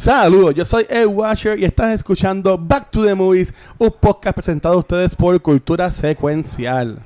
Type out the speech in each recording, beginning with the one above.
Saludos, yo soy Ed Washer y estás escuchando Back to the Movies, un podcast presentado a ustedes por Cultura Secuencial.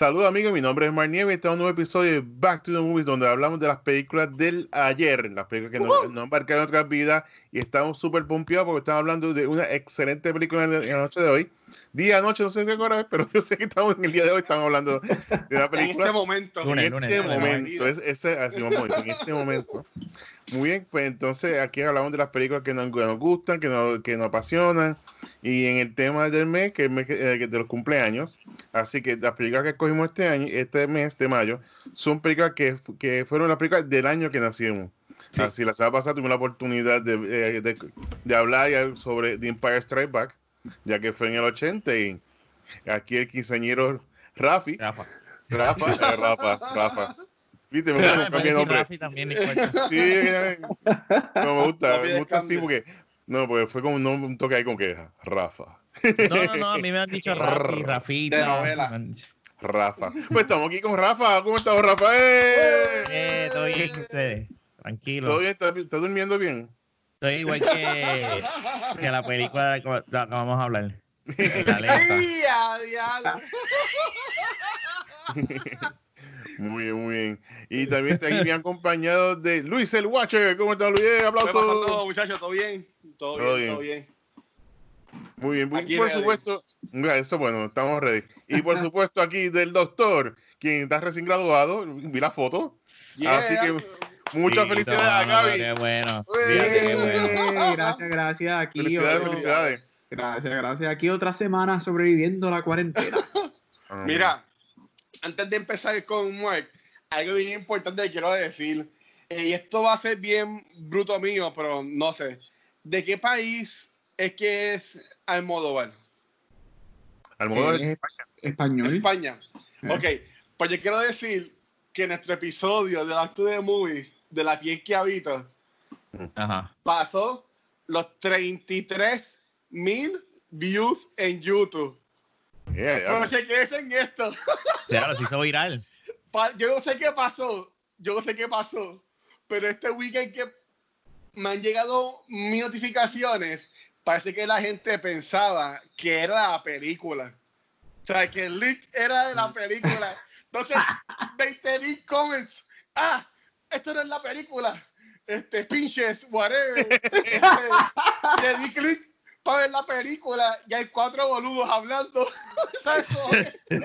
Saludos amigos, mi nombre es Mar Nieves y este es un nuevo episodio de Back to the Movies donde hablamos de las películas del ayer, las películas que nos, nos han marcado en nuestras vidas y estamos súper pompeados porque estamos hablando de una excelente película en la, la noche de hoy. Día, noche, no sé qué hora es, pero yo sé que estamos en el día de hoy, estamos hablando de una película. En este momento. En Lunes, este lunes, momento, es, ese, así vamos, en este momento. Muy bien, pues entonces aquí hablamos de las películas que nos, que nos gustan, que nos, que nos apasionan, y en el tema del mes, que es el mes que- eh, de los cumpleaños, así que las películas que escogimos este año, este mes de mayo, son películas que, que fueron las películas del año que nacimos. Sí. Así, la semana pasada tuvimos la oportunidad de, eh, de, de hablar ya sobre The Empire Strike Back, ya que fue en el 80, y aquí el quinceañero Rafi, Rafa. Rafa, eh, Rafa, Rafa. Viste, me gusta Me cambiar nombre. Rafi también, no. Sí, no me gusta, No me gusta así porque, no, porque fue como un, nombre- un toque ahí como que, Rafa. No, no, no, a mí me han dicho Rafi, Rafita. De novela. Rafa. Pues estamos aquí con Rafa. ¿Cómo estás, Rafa? ¡Eh! Eh, todo bien, ustedes. Tranquilo. ¿Todo bien? ¿Estás, estás durmiendo bien? Estoy igual que, que la película de la que vamos a hablar. Muy bien, muy bien. Y también está aquí bien acompañado de Luis el Watcher. ¿Cómo estás, Luis? Eh, ¿Qué ¡Aplausos! muchachos? ¿Todo bien? Todo, Todo bien, bien. todo bien. Muy bien. Aquí por ready. supuesto, mira, esto bueno, estamos ready. Y por supuesto aquí del doctor, quien está recién graduado. Vi la foto. Así que muchas Sí, felicidades a Gaby. Qué bueno. Fíjate qué bueno. Gracias, gracias. Aquí Felicidades, otro- felicidades. Gracias, gracias. Aquí otra semana sobreviviendo la cuarentena. Ah, Mira, antes de empezar con Mark, algo bien importante que quiero decir. eh, y esto va a ser bien bruto mío, pero no sé. ¿De qué país es que es Almodóvar? Al modo Eh, Español. España. Eh. Ok, pues yo quiero decir que nuestro episodio de Back to the Movies, de la piel que habito, Ajá. pasó los 33 mil views en YouTube. Yeah, yeah. Pero chequense en esto. Lo se hizo viral. Yo no sé qué pasó. Yo no sé qué pasó. Pero este weekend que me han llegado mis notificaciones, parece que la gente pensaba que era la película. O sea, que el leak era de la película. Entonces, 20 mil comments. Ah, esto no es la película. Este, pinches, whatever. Este, le di clic para ver la película y hay cuatro boludos hablando. ¿Sabes cómo?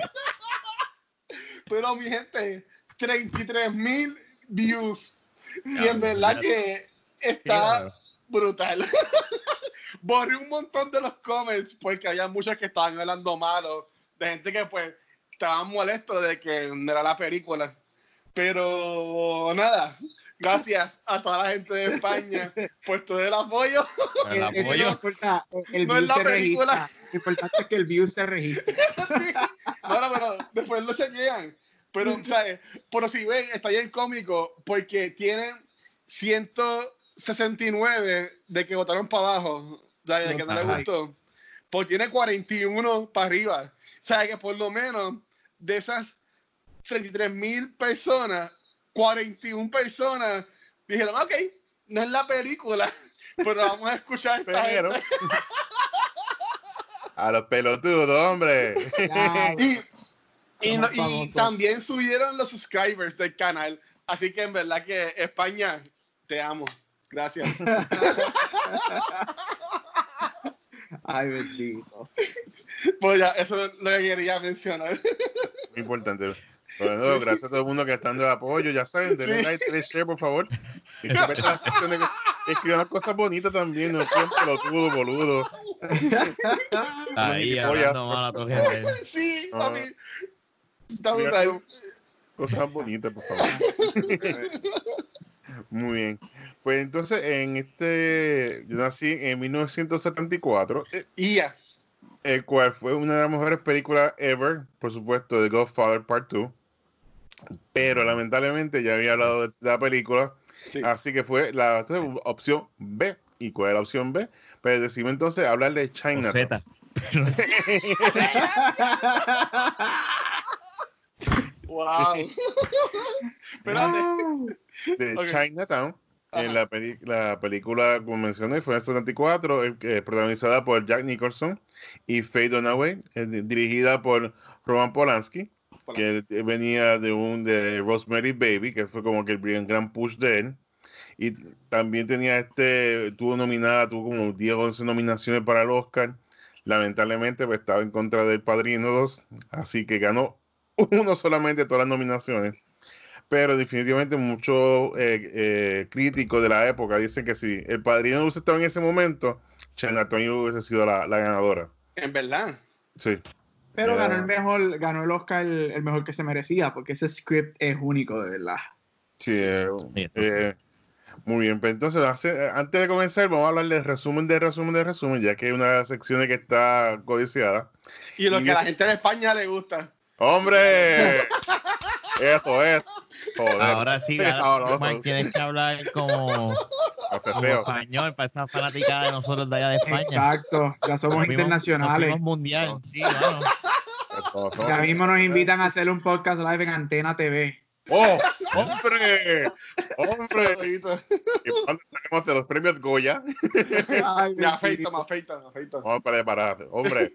Pero mi gente, 33 mil views. Y en verdad que está brutal. Borré un montón de los comments porque había muchos que estaban hablando malo. De gente que pues estaban molestos de que no era la película. Pero nada, gracias a toda la gente de España por todo el apoyo. El Eh, Eso apoyo. no importa, el- el No view es la se película. registra. Lo importante es que el view se registre. Sí. Bueno, pero después lo chequean. Pero, ¿sabes? Pero si ven, está bien cómico porque tienen 169 de que votaron para abajo, ¿sabes? De que no les gustó. Pues tiene 41 para arriba. ¿Sabes? Que por lo menos de esas 33 mil personas, 41 personas dijeron, ok, no es la película, pero vamos a escuchar a esta Pero- gente. A los pelotudos, hombre. Y, y, no- y también subieron los subscribers del canal. Así que en verdad que España, te amo. Gracias. Ay, bendito. pues ya, eso es lo que quería mencionar. Muy importante. Bueno, no, gracias a todo el mundo que está dando apoyo. Ya saben, denle Sí. like, denle share, por favor. Y escriban cosas bonitas también, no sean pelotudo, boludo. Ahí hablando mal a tu gente. sí, No. papi. Está Mira, brutal. Cosas bonitas, por favor. Muy bien. Pues entonces, en este, yo nací en 1974, eh, Y ya. el cual fue una de las mejores películas ever, por supuesto, de Godfather Part 2. Pero lamentablemente ya había hablado de la película, Sí. así que fue la entonces, opción B. y cuál es la opción B. Pues decidimos entonces hablar de China. Z. Wow. Espérate. de Ok. Chinatown. En Ajá. la, peli- la película, como mencioné, fue en el 74, el que- protagonizada por Jack Nicholson y Faye Dunaway, eh, di- dirigida por Roman Polanski, que él venía de un de Rosemary Baby, que fue como que el gran- gran push de él. Y también tenía este, tuvo nominada, tuvo como 10 o 11 nominaciones para el Oscar. Lamentablemente, pues estaba en contra del Padrino 2, así que ganó uno solamente de todas las nominaciones. Pero definitivamente muchos eh, eh, críticos de la época dicen que si el Padrino hubiese estado en ese momento, Chinatown hubiese sido la, la ganadora. En verdad. Sí. Pero ganó el mejor, ganó el Oscar el, el mejor que se merecía, porque ese script es único, de verdad. Sí, eh, eh, muy bien. Pues entonces, hace- antes de comenzar, vamos a hablar del resumen de resumen de resumen, ya que hay una sección que está codiciada. Y lo Y que a la gente de España le gusta. ¡Hombre! Esto es. Joder. Ahora sí, tienes que hablar como, español para esa fanaticada de nosotros de allá de España. Exacto, ya somos Nos internacionales. fuimos mundial. Sí, bueno. Ya mismo nos invitan a hacer un podcast live en Antena TV. ¡Oh! ¡Hombre! ¡Hombre! Y cuando saquemos de los premios Goya, Ay, Me afeito, bendito. me afeito, me afeito. vamos para preparar. ¡Hombre!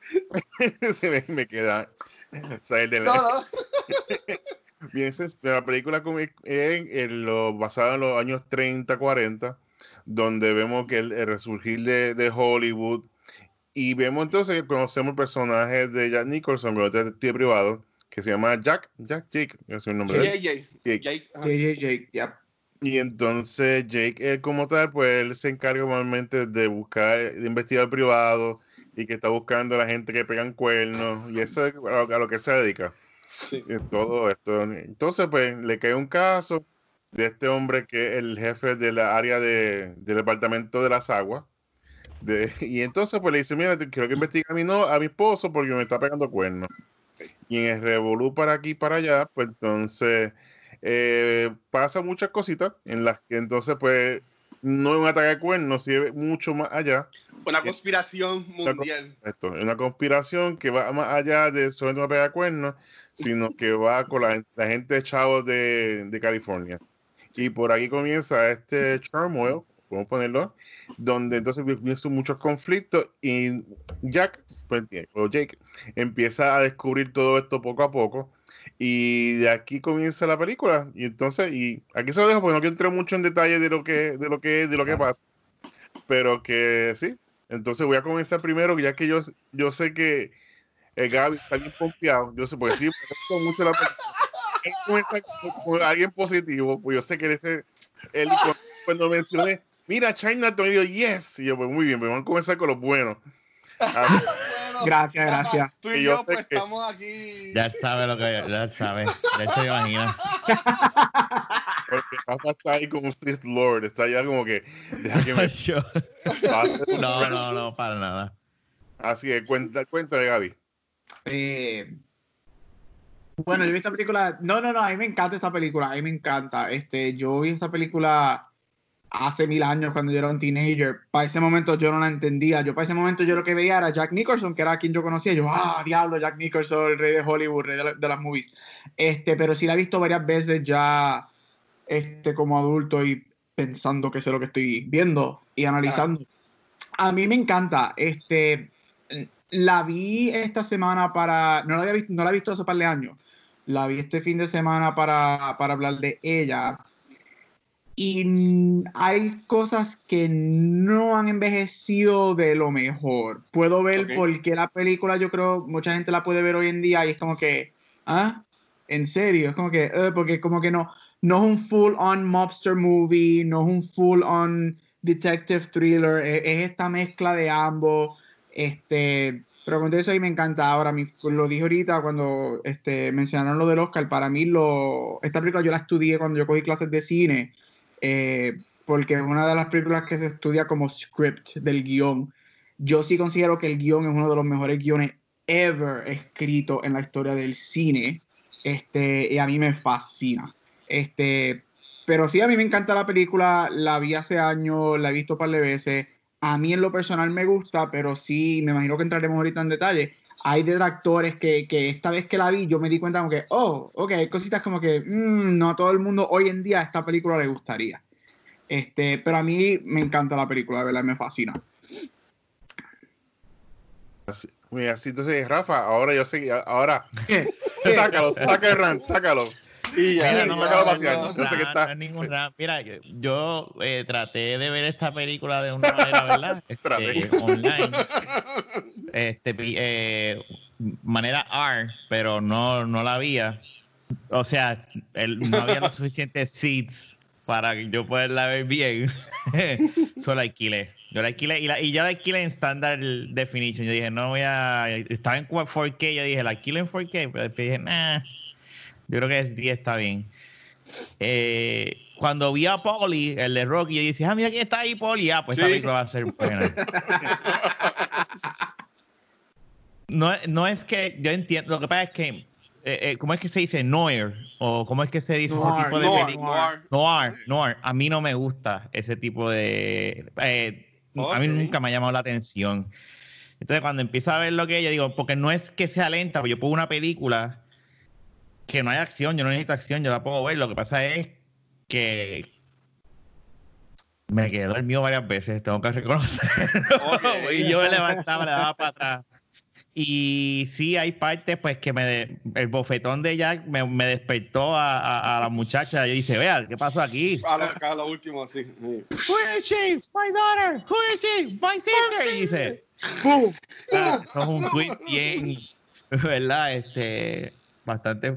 Se me, me queda salir de No, no. Bien, esa es la película en, en lo, basada en los años 30, 40, donde vemos que el, el resurgir de, de Hollywood y vemos entonces que conocemos el personaje de Jack Nicholson, el detective privado, que se llama Jack, Jack Jake, es el nombre de él. Jake, Jake. Jake. Jake. Y entonces Jake, él como tal, pues él se encarga normalmente de buscar, de investigar privado y que está buscando a la gente que pegan cuernos y eso es a lo, a lo que se dedica. Sí. Todo esto. Entonces, pues, le cae un caso de este hombre que es el jefe de la área de, del departamento de las aguas. De, y entonces, pues, le dice, mira, quiero que investigue a mi, no, a mi esposo porque me está pegando cuernos. Y en el revolú para aquí y para allá, pues, entonces, eh, pasa muchas cositas en las que entonces, pues, no es un ataque de cuernos, sino es mucho más allá. Una conspiración mundial. Esto es una conspiración que va más allá de solamente una pega de cuernos, sino que va con la, la gente chavo de, de California. Y por aquí comienza este turmoil, a ponerlo, donde entonces comienzan muchos conflictos y Jack, pues, o Jake, empieza a descubrir todo esto poco a poco. Y de aquí comienza la película. Y entonces, y aquí se lo dejo porque no quiero entrar mucho en detalle de lo que, de lo que, de lo que pasa. Pero que sí, entonces voy a comenzar primero, ya que yo, yo sé que el Gaby está bien pompeado. Yo sé, porque sí, me gusta mucho la película. Él comienza con, alguien positivo, pues yo sé que ese, él cu- cuando mencioné, mira, Chinatown, y yo, yes, y yo, pues muy bien, pues vamos a comenzar con los buenos. Bueno, Gracias, gracias. Tú Y y yo pues que- estamos aquí. Ya sabe lo que ya sabe. De hecho, imagina. porque Rafa está ahí como un Street Lord, está allá como que, deja que me Yo- pase. No, no, no, para nada. Así que cuenta, cuéntale, Gaby. Eh, bueno, yo vi esta película. No, no, no, a mí me encanta esta película. A mí me encanta. Este, yo vi esta película hace mil años cuando yo era un teenager. Para ese momento yo no la entendía. Yo para ese momento yo lo que veía era Jack Nicholson, que era quien yo conocía. Yo, ah, diablo, Jack Nicholson, el rey de Hollywood, rey de, la- de las movies. Este, pero sí la he visto varias veces ya este, como adulto y pensando que sé lo que estoy viendo y analizando. A mí me encanta. Este, la vi esta semana para. No la, había visto, no la he visto hace par de años. La vi este fin de semana para, para hablar de ella. Y hay cosas que no han envejecido de lo mejor. Puedo ver por qué la película, yo creo, mucha gente la puede ver hoy en día y es como que, ¿ah? En serio, es como que, eh, porque como que no, no es un full on mobster movie, no es un full on detective thriller, es, es esta mezcla de ambos. Este, pero con eso ahí me encanta. Ahora, mi- lo dije ahorita cuando este, mencionaron lo del Oscar. Para mí, lo, esta película yo la estudié cuando yo cogí clases de cine, eh, porque es una de las películas que se estudia como script del guion. Yo sí considero que el guion es uno de los mejores guiones ever escrito en la historia del cine. Este, y a mí me fascina. Este, pero sí, a mí me encanta la película, la vi hace años, la he visto un par de veces. A mí en lo personal me gusta, pero sí, me imagino que entraremos ahorita en detalle. Hay detractores que, que esta vez que la vi, yo me di cuenta como que, oh, ok, hay cositas como que, mm, no a todo el mundo hoy en día esta película le gustaría. Este, pero a mí me encanta la película, de verdad, me fascina. Así, mira, así entonces, Rafa, ahora yo sé, ahora, sácalo, rant, sácalo. Y ya, Mira, no, no, pasear. no, Yo sé no, está. no es ningún rap. Mira, yo, yo, eh, traté de ver esta película de una manera, ¿verdad? Este, online. Este, eh, manera R, pero no, no la había. O sea, el- no había los suficientes seats para que yo poderla ver bien. Solo alquilé. Yo la alquilé y, la, y yo la alquilé en Standard Definition. Yo dije, no voy a. Estaba en 4K. Yo dije, la alquilo en 4K. Pero después dije, nah. Yo creo que es 10 está bien. Eh, cuando vi a Polly, el de Rocky, yo dije, ah, mira quién está ahí, Polly. Ah, pues esta Sí. película va a ser buena. no, no es que yo entiendo, lo que pasa es que, eh, eh, ¿cómo es que se dice noir? ¿O cómo es que se dice Noir, ese tipo de Noir, película? noir. Noir, noir. A mí no me gusta ese tipo de... eh, A mí nunca me ha llamado la atención. Entonces, cuando empiezo a ver lo que yo digo, porque no es que sea lenta, pero yo pongo una película que no hay acción, yo no necesito acción, yo la puedo ver. Lo que pasa es que me quedé dormido varias veces, tengo que reconocerlo. Ok. y yo me levantaba, le daba para atrás. Y sí, hay partes pues que me de- el bofetón de Jack me, me despertó a, a- a la muchacha. Yo dije, vea, ¿qué pasó aquí? A lo, a lo último, sí. sí. Who is she? My daughter. Who is she? My sister. Y dice, ¡pum! Ah, es un tweet bien, ¿verdad? Este, bastante,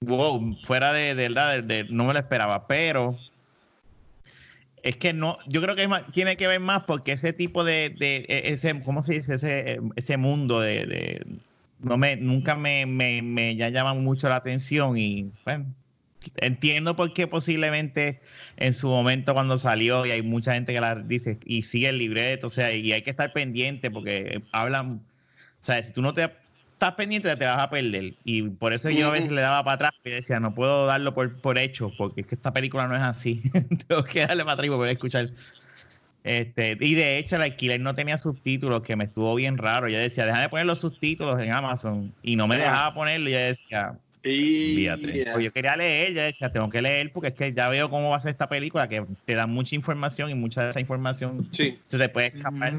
wow, fuera de, verdad, no me lo esperaba, pero es que no, yo creo que tiene que ver más porque ese tipo de, de e- ese, ¿cómo se dice? Ese, ese mundo de, de- no me, nunca me, me, me ya llama mucho la atención y bueno, entiendo por qué posiblemente en su momento cuando salió y hay mucha gente que la dice y sigue el libreto, o sea, y hay que estar pendiente porque hablan, o sea, si tú no te estás pendiente te vas a perder y por eso yo a veces le daba para atrás y decía, no puedo darlo por, por hecho porque es que esta película no es así, tengo que darle para atrás y poder escuchar. Este, y de hecho el alquiler no tenía subtítulos, que me estuvo bien raro. Yo decía, déjame poner los subtítulos en Amazon. Y no me Ah. dejaba ponerlo. Y yo decía, Y Fíjate. Pues yo quería leer, yo decía, tengo que leer porque es que ya veo cómo va a ser esta película, que te da mucha información y mucha de esa información Sí. se te puede escapar.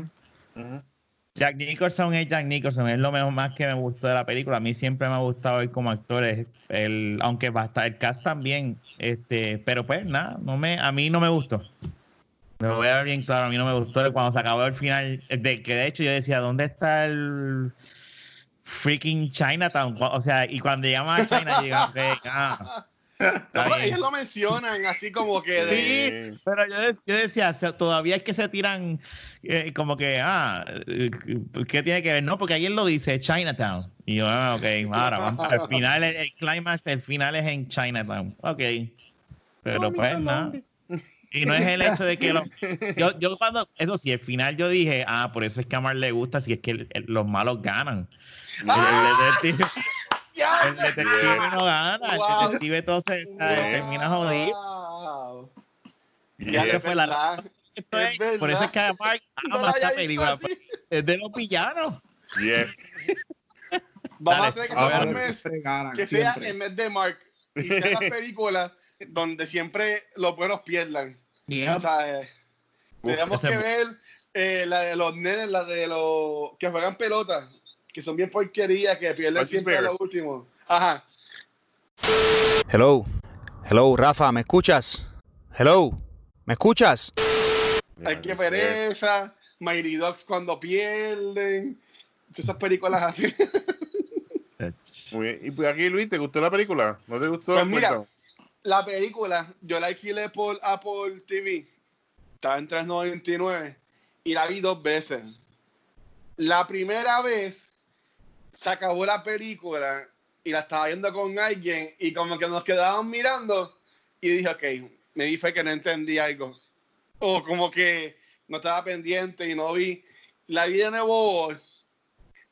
Jack Nicholson es Jack Nicholson, es lo mejor más que me gustó de la película. A mí siempre me ha gustado él como actor, el, aunque va a estar el cast también, este, pero pues nada, no a mí no me gustó. Me voy a ver bien claro, a mí no me gustó cuando se acabó el final, de que de hecho yo decía, ¿dónde está el freaking Chinatown? O sea, y cuando llegamos a China, llegamos, ok, ah, No, ellos lo mencionan así como que de... Sí, pero yo, de- yo decía, todavía es que se tiran eh, como que, ah, eh, ¿qué tiene que ver? No, porque alguien lo dice, Chinatown. Y yo, ah, ok, ahora, vamos, al final, el, el climax, el final es en Chinatown. Ok. Pero pues nada. Y no es el hecho de que lo, yo, yo cuando, eso sí, el final yo dije, ah, por eso es que a Mar le gusta, si es que el- el- los malos ganan. El, el detective, no gana, Wow. el detective entonces eh, termina jodido. Wow. Ya, es fue la-. Esto es- Es por eso es que a Mark No ama la esta haya película. Es de los villanos. Yes. Vamos Dale, a tener que hacer un mes ganan, que sea en vez de Mark y sea la película donde siempre los buenos pierdan. Yep. O sea, eh, tenemos ese- que ver eh, la de los nenes, la de los que juegan pelota, que son bien porquerías, que pierden siempre a lo último. Ajá. Hello. Hello, Rafa, ¿me escuchas? Hello. ¿Me escuchas? Hay que ver esa, Mighty Dogs cuando pierden, esas películas así. Muy bien. Y pues aquí, Luis, ¿te gustó la película? ¿No te gustó? Pues mira, la película, yo la alquilé por Apple TV, estaba en 3.99 y la vi dos veces. La primera vez se acabó la película y la estaba viendo con alguien y como que nos quedaban mirando y dije, ok, me di fe que no entendí algo. O como que no estaba pendiente y no vi. La vi de nuevo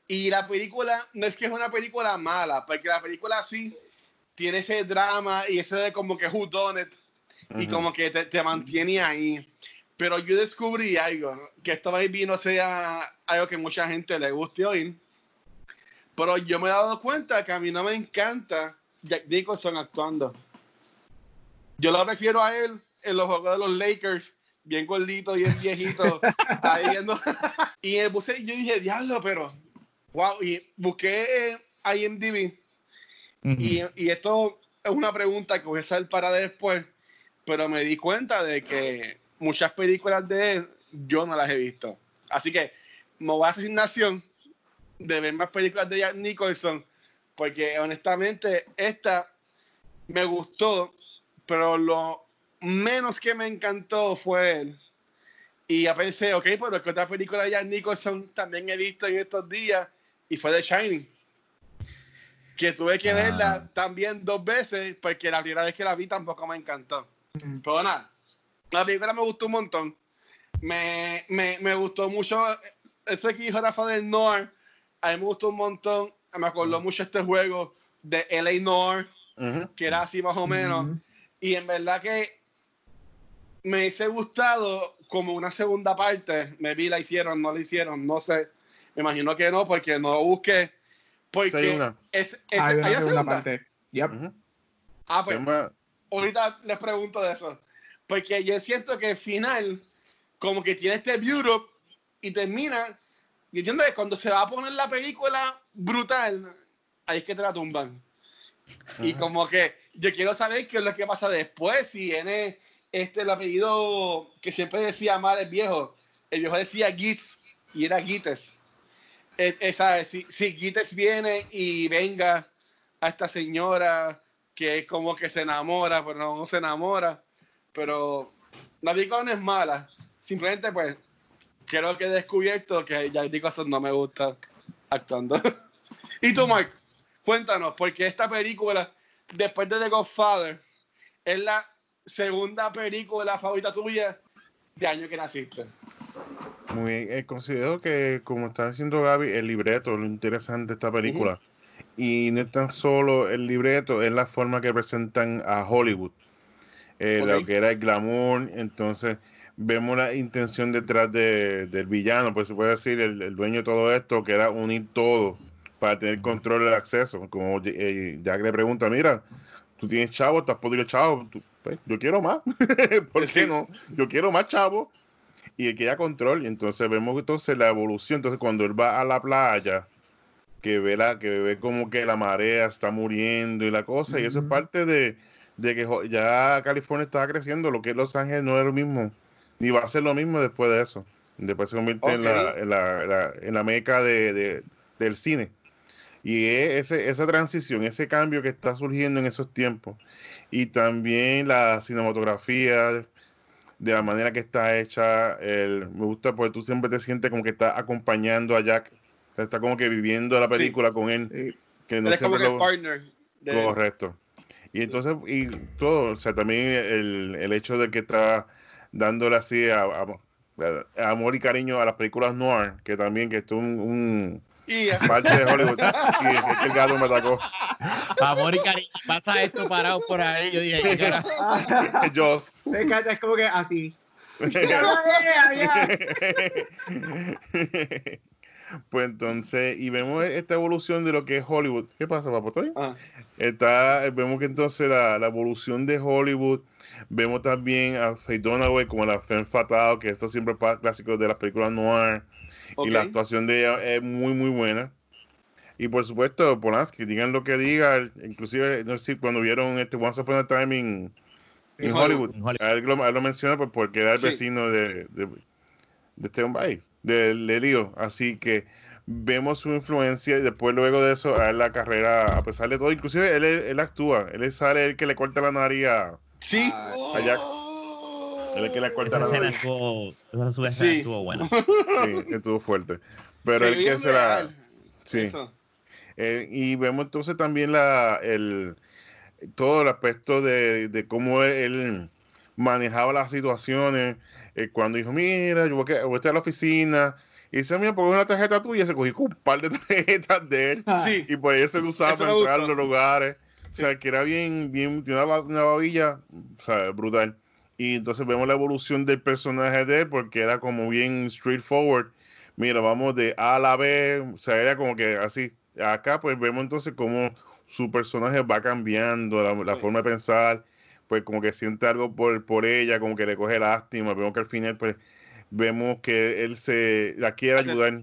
y la película no es que es una película mala, porque la película sí tiene ese drama y ese de como que who done it y como que te, te mantiene ahí. Pero yo descubrí algo, que esto maybe no sea algo que mucha gente le guste oír, pero yo me he dado cuenta que a mí no me encanta Jack Nicholson actuando. Yo lo prefiero a él en los juegos de los Lakers, bien gordito, bien viejito, ahí viendo. y me puse, yo dije, diablo, pero, wow, y busqué en IMDb, Ujú. y, y esto es una pregunta que voy a hacer para después, pero me di cuenta de que muchas películas de él yo no las he visto. Así que me voy a asignación de ver más películas de Jack Nicholson, porque honestamente esta me gustó, pero lo menos que me encantó fue él. Y ya pensé, ok, pero que otra película de Jack Nicholson también he visto en estos días y fue The Shining. Que tuve que Ah. verla también dos veces porque la primera vez que la vi tampoco me encantó. Pero nada, la película me gustó un montón. Me, me, me gustó mucho eso que dijo Rafa del Noir. A mí me gustó un montón. Me acordó mucho este juego de LA Noir, Ujú. que era así más o menos. Y en verdad que me hubiese gustado como una segunda parte. Me vi, la hicieron, no la hicieron, no sé. Me imagino que no, porque no busqué. Porque Sí, hay una. es, es- Hay una ¿hay segunda una segunda? parte. Yep. Ah, pues ahorita les pregunto de eso. Porque yo siento que el final, como que tiene este build-up y termina. Y entiendo que cuando se va a poner la película brutal, ahí es que te la tumban. Y Ujú. como que yo quiero saber qué es lo que pasa después. Si viene este el apellido que siempre decía mal el viejo. El viejo decía Gitz y era Gites. Eh, esa, si, si Gites viene y venga a esta señora que como que se enamora, pero no, no se enamora. Pero la película no es mala. Simplemente pues creo que he descubierto que Jack Nicholson no me gusta actuando. y tú, Mark, cuéntanos, porque esta película, después de The Godfather, es la segunda película favorita tuya de año que naciste. Muy bien. Eh, considero que, como está diciendo Gaby, el libreto es lo interesante de esta película. Y no es tan solo el libreto, es la forma que presentan a Hollywood. Eh. Lo que era el glamour. Entonces, vemos la intención detrás de- del villano, pues se puede decir, el, el dueño de todo esto, que era unir todo para tener control del acceso. Como eh, Jack le pregunta, mira, tú tienes chavo, estás podrido chavo, tú- pues, yo quiero más. ¿Por Sí. qué no? Yo quiero más chavo y él queda control. Y entonces vemos entonces la evolución. Entonces, cuando él va a la playa, que ve, la, que ve como que la marea está muriendo y la cosa, y eso es parte de, de que ya California estaba creciendo, lo que es Los Ángeles no es lo mismo, ni va a ser lo mismo después de eso. Después se convierte en, la, en, la, la- en la meca de, de- del cine. Y es ese, esa transición, ese cambio que está surgiendo en esos tiempos. Y también la cinematografía, de la manera que está hecha. el- me gusta porque tú siempre te sientes como que estás acompañando a Jack. Está como que viviendo la película con él. Sí. Que no Él es como el partner. de- Correcto. Y entonces, y todo, o sea, también el, el hecho de que está dándole así a, a- a amor y cariño a las películas noir, que también que esto es un, un Y parte de Hollywood. Y es que el gato me atacó. Amor y cariño, pasa esto parado por ahí. Yo dije, encanta, es como que así. pues entonces, y vemos esta evolución de lo que es Hollywood. ¿Qué pasa, papá? Ah, Está, vemos que entonces la, la evolución de Hollywood, vemos también a Faye Dunaway como la Femme Fatale, que esto siempre es clásico de las películas noir, ok. y la actuación de ella es muy, muy buena. Y por supuesto, Polanski, digan lo que digan, inclusive, no sé si cuando vieron este Once Upon a Time in, En in Hollywood, a él lo, a él lo menciona pues, porque era el Sí. vecino de, de, de este hombre, de, de Lío. Así que vemos su influencia y después luego de eso a él la carrera, a pesar de todo, inclusive él, él, él actúa, él sale el que le corta la nariz a... Sí. Ah, a Jack. Él es que le corta Esa la nariz. estuvo, esa Sí. estuvo buena. Sí, estuvo fuerte. Pero Se el que se la... Sí. eso. Eh, y vemos entonces también la, el, todo el aspecto de, de cómo él manejaba las situaciones. Eh, cuando dijo, mira, yo voy a, voy a estar a la oficina. Y dice, mira, pongo una tarjeta tuya. Se cogió un par de tarjetas de él. Sí. Y por eso se usaba Eso para entrar a los lugares. sea, que era bien, bien, una, ba- una babilla, o sea, brutal. Y entonces vemos la evolución del personaje de él, porque era como bien straightforward. Mira, vamos de A a la B, o sea, era como que así. Acá, pues vemos entonces cómo su personaje va cambiando, la, la Sí. forma de pensar, pues como que siente algo por, por ella, como que le coge lástima. Vemos que al final, pues, vemos que él se la quiere Hace- ayudar.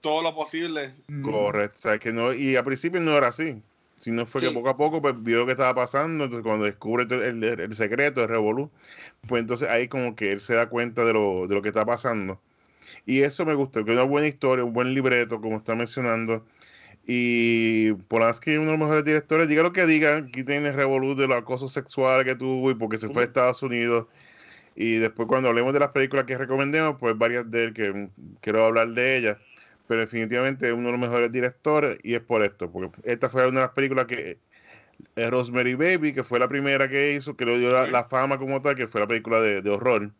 Todo lo posible. Correcto, o sea, que no, y al principio no era así, sino fue Sí. que poco a poco pues, vio lo que estaba pasando, entonces cuando descubre el, el- el secreto, el revolú, pues entonces ahí como que él se da cuenta de lo, de lo que está pasando. Y eso me gustó, que es una buena historia, un buen libreto, como está mencionando. Y Polanski es uno de los mejores directores, diga lo que diga, aquí tiene el revolú de los acosos sexuales que tuvo y porque se fue a. Estados Unidos. Y después cuando hablemos de las películas que recomendemos, pues varias de él que quiero hablar de ellas pero definitivamente es uno de los mejores directores y es por esto, porque esta fue una de las películas que eh, Rosemary Baby, que fue la primera que hizo, que le dio la, la fama como tal, que fue la película de, de horror.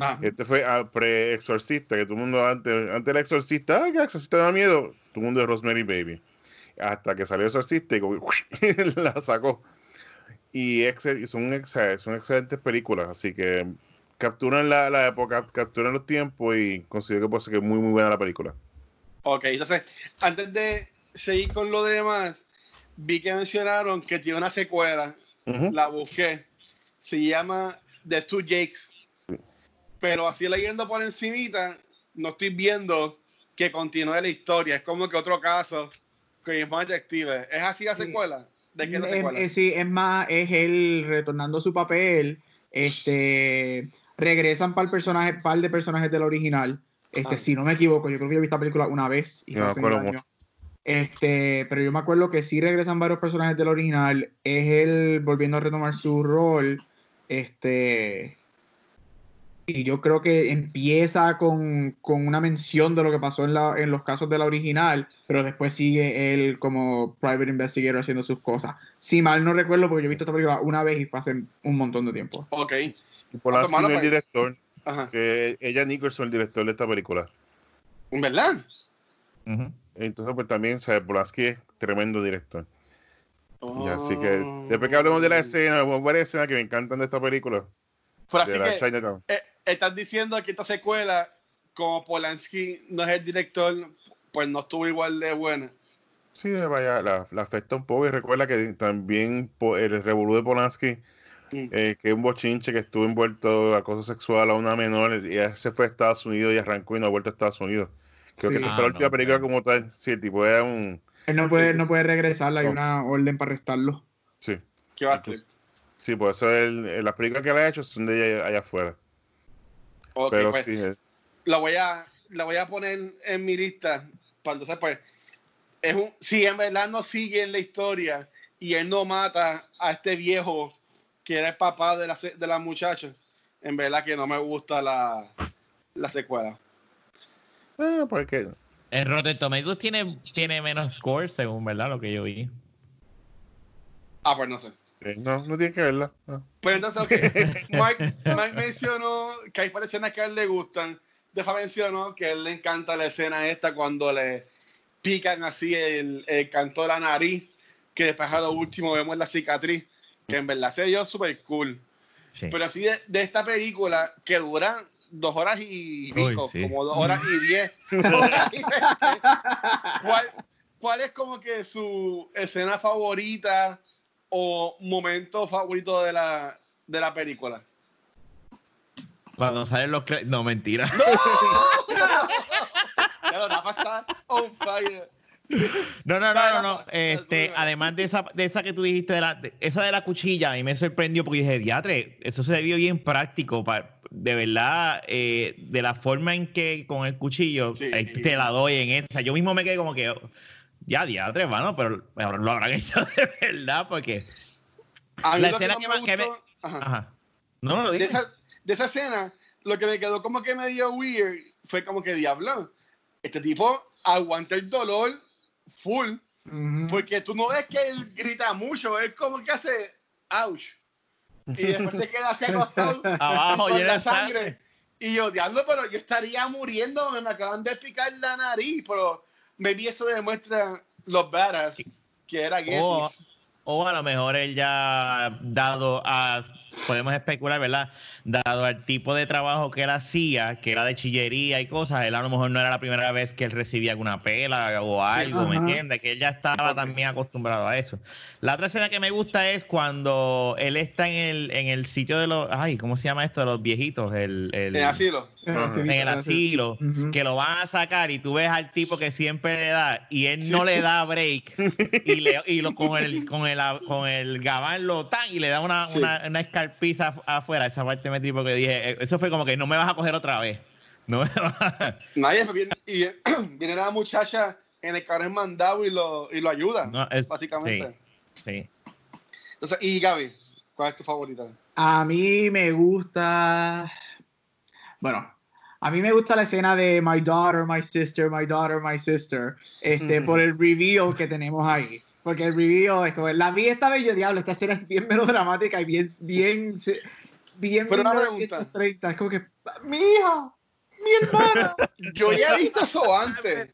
Ah, Este fue al pre-exorcista, que todo el mundo antes, antes del exorcista, ah, que el exorcista da miedo, todo el mundo de Rosemary Baby. Hasta que salió exorcista y como la sacó. Y excel- y son, son excelentes películas, así que capturan la, la época, capturan los tiempos y considero que puede ser que es muy, muy buena la película. ok, entonces, antes de seguir con lo demás, vi que mencionaron que tiene una secuela. La busqué. Se llama The Two Jakes. Pero así leyendo por encimita, no estoy viendo que continúe la historia. Es como que otro caso con el mismo detective. ¿Es así la secuela? ¿De qué es la Es- secuela? es- sí, es más, es él retornando su papel. Este regresan para el personaje, par de personajes del original. Este, Ah. si no me equivoco, yo creo que yo vi esta película una vez y No hace. Este, pero yo me acuerdo que sí regresan varios personajes del original. Es él volviendo a retomar su rol. Este. Y yo creo que empieza con, con una mención de lo que pasó en, la, en los casos de la original, pero después sigue él como private investigator haciendo sus cosas. Si mal no recuerdo, porque yo he visto esta película una vez y fue hace un montón de tiempo. Ok. Y Polanski mano, no es el pues. director, Ajá. que ella Nicholson, el director de esta película. ¿En verdad? Entonces, pues también, o sea, Polanski es tremendo director. Y así que, Oh. después que hablemos de la escena, hubo varias escenas que me encantan de esta película, Pero así de la que Chinatown. eh, estás diciendo que esta secuela, como Polanski no es el director, pues no estuvo igual de buena. Sí, vaya, la, la afecta un poco y recuerda que también el revolú de Polanski, eh, que es un bochinche que estuvo envuelto de acoso sexual a una menor y él se fue a Estados Unidos y arrancó y no ha vuelto a Estados Unidos. Creo que Sí. Ah, fue la última no, película como tal. Sí, el tipo era un... Él no puede, Sí, no puede regresar, hay No. una orden para arrestarlo. Sí. ¿Qué va a Entonces, sí, por eso él- eh, las películas que él ha hecho son de allá, allá afuera. Ok, Pero pues, sí, eh, la voy a la voy a poner en mi lista para entonces pues es un si en verdad no sigue en la historia y él no mata a este viejo que era el papá de la, se- de la muchacha en verdad que no me gusta la, la secuela. Ah, porque El Rotten Tomatoes tiene, tiene menos scores, según verdad lo que yo vi. ah pues no sé no, no tiene que verla. no. pues entonces ok Mike, Mike mencionó que hay varias escenas que a él le gustan Deja mencionó que a él le encanta la escena esta cuando le pican así el, el canto de la nariz, que después a lo último vemos la cicatriz, que en verdad se vio súper cool. Sí. Pero así de, de esta película que dura dos horas y Uy, pico, sí. como dos horas y diez. horas y ¿Cuál, ¿Cuál es como que su escena favorita o momento favorito de la, de la película? Cuando salen los cre- No, mentira. Ya lo Rafa está on fire. No, no, no, no, no. Este, además de esa, de esa que tú dijiste, de la, de- esa de la cuchilla, a mí me sorprendió porque dije, diatre, eso se vio bien práctico. pa- de verdad, eh, de la forma en que con el cuchillo Sí. eh, te la doy en esa. Yo mismo me quedé como que, ya, diatre, mano, pero lo habrán hecho de verdad porque. A mí La escena no que me más- que me- ajá. Ajá. No, no lo de, dije. esa, de esa escena, lo que me quedó como que medio weird fue como que diablo. Este tipo aguanta el dolor full, porque tú no ves que él grita mucho, es como que hace ouch. Y después se queda así acostado Abajo, con la de sangre. sangre. Y yo, diablo, pero yo estaría muriendo, me acaban de picar la nariz, pero maybe eso demuestra los badass que era Gettys. Oh, o a lo mejor él ya dado a podemos especular, ¿verdad? Dado al tipo de trabajo que él hacía, que era de chillería y cosas, él a lo mejor no era la primera vez que él recibía alguna pela o algo, ¿me entiendes? Que él ya estaba también acostumbrado a eso. La otra escena que me gusta es cuando él está en el, en el sitio de los, ay, ¿cómo se llama esto? De los viejitos, el, el- asilo. Ajá. en el asilo, que lo van a sacar y tú ves al tipo que siempre le da y él no le da break y, le, y lo, con, el, con, el, con el gabán lo tan y le da una, Sí. una, una escarpiza af- afuera. Esa parte me tipo que dije, eh, eso fue como que no me vas a coger otra vez. No me vas a- Nadie viene, y viene, viene la muchacha en el carro mandado y lo, y lo ayuda, no, es- básicamente. Sí, sí. Entonces, y Gaby, ¿cuál es tu favorita? A mí me gusta. Bueno, a mí me gusta la escena de My daughter, my sister, my daughter, my sister. Este, por el reveal que tenemos ahí. Porque el reveal es como. La vi esta yo, diablo, esta escena es bien melodramática y bien. bien bien Pero una 1930. Es como que. ¡Mi hija! ¡Mi hermana! Yo ya he visto eso antes.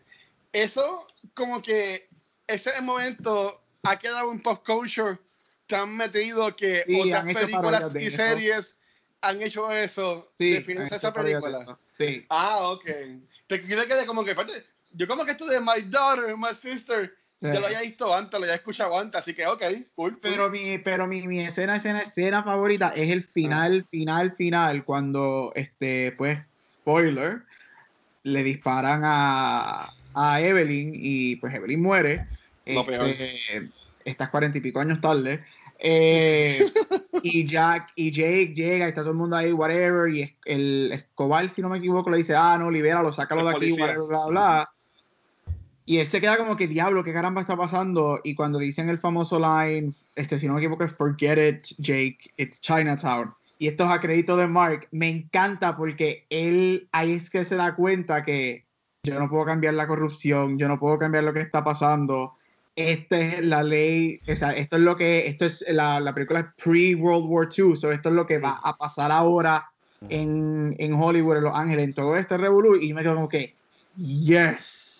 Eso, como que ese momento ha quedado en pop culture tan metido que Sí, otras películas y eso. series han hecho eso. Sí, esa película. Sí. Ah, ok. Te quiero que de como que, yo como que esto de My Daughter, My Sister, Sí. lo había visto antes, lo había escuchado antes, así que ok, cool. cool. Pero mi, pero mi, mi escena, escena, escena favorita es el final, final, final, cuando, este, pues, spoiler, le disparan a, a Evelyn y pues Evelyn muere. No, peor. Este, estás cuarenta y pico años tarde. Eh, y Jack y Jake llega y está todo el mundo ahí, whatever, y el Escobar, si no me equivoco, le dice, ah, no, libéralo, sácalo El de aquí, policía. whatever, bla, bla. Y él se queda como que, diablo, ¿qué caramba está pasando? Y cuando dicen el famoso line, este, si no me equivoco, es Forget it, Jake, it's Chinatown. Y esto es a crédito de Mark. Me encanta porque él ahí es que se da cuenta que yo no puedo cambiar la corrupción, yo no puedo cambiar lo que está pasando. Esta es la ley, o sea, esto es lo que, esto es la, la película es pre-World War II, so esto es lo que va a pasar ahora en, en Hollywood, en Los Ángeles, en todo este revolú, y me quedo como que, yes,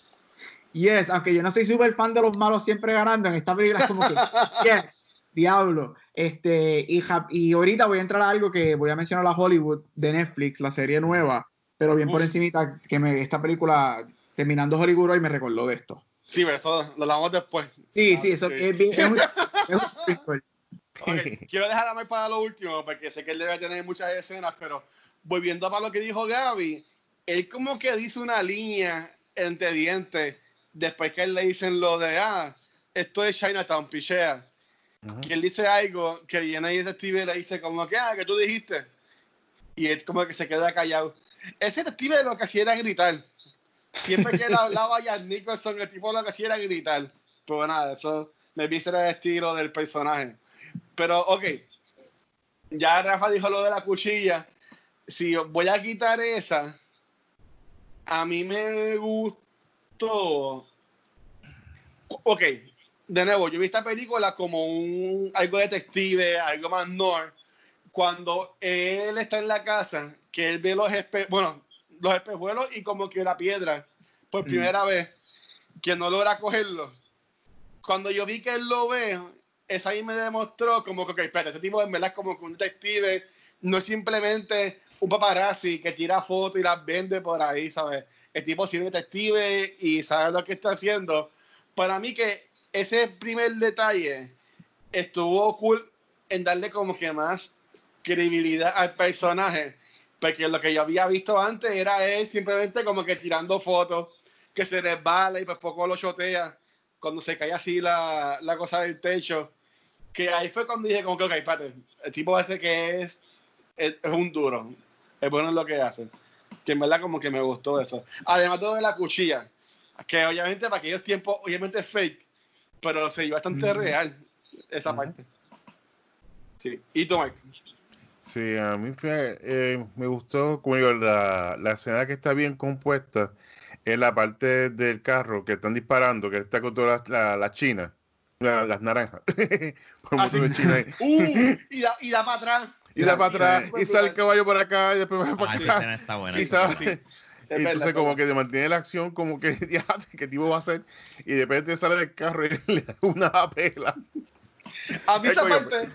yes, aunque yo no soy súper fan de los malos siempre ganando, en esta película es como que, yes, diablo, este, y, y ahorita voy a entrar a algo que voy a mencionar a Hollywood de Netflix, la serie nueva, pero bien por encimita, que me, esta película, terminando Hollywood hoy, me recordó de esto. Sí, pero eso lo hablamos después. Sí, Ah, sí, eso ok. es, bien- es un, es un sprinkle. Ok, Quiero dejar a Mike para lo último, porque sé que él debe tener muchas escenas, pero volviendo para lo que dijo Gaby, él como que dice una línea entre dientes después que él le dicen lo de, ah, esto es Chinatown, pichea. Ujú. Que él dice algo que viene ahí el detective y le dice como que, ah, que tú dijiste. Y él como que se queda callado. Ese detective lo que hacía era gritar. Siempre que él hablaba a Nicholson, el tipo lo que hacía era gritar. Pero nada, eso me viste el estilo del personaje. Pero, ok. Ya Rafa dijo lo de la cuchilla. Si voy a quitar esa, a mí me Ok, de nuevo, yo vi esta película como un algo detective, algo más noir. Cuando él está en la casa, que él ve los espe bueno, los espejuelos y como que la piedra por Mm. primera vez, que no logra cogerlo. Cuando yo vi que él lo ve, eso ahí me demostró como que, ok, espérate, este tipo en verdad es como que un detective, no es simplemente un paparazzi que tira fotos y las vende por ahí, ¿sabes? El tipo sí detective y sabe lo que está haciendo. Para mí que ese primer detalle estuvo cool en darle como que más credibilidad al personaje, porque lo que yo había visto antes era él simplemente como que tirando fotos, que se resbala y pues poco lo chotea cuando se cae así la, la cosa del techo, que ahí fue cuando dije como que, ok, espérate, el tipo ese que es, es, es un duro, es bueno en lo que hace, que en verdad como que me gustó eso. Además todo de la cuchilla, que obviamente para aquellos tiempos, obviamente es fake, pero se vio bastante real esa parte. Sí. ¿Y tú, Mike? Sí, a mí fue, eh, me gustó, como digo, la, la escena que está bien compuesta es la parte del carro que están disparando, que está con todas las la, la chinas, la- las naranjas. Un Ah, sí. de ahí. Uh, y da, y da para atrás. Y da para atrás, Sí. y sale el caballo por acá, y después va Ah, para esa acá. escena está buena. Sí, ¿sabes? Sí. Entonces verdad, como que se mantiene la acción como que ya, qué tipo va a hacer y de repente sale del carro y le da una pela A mí esa parte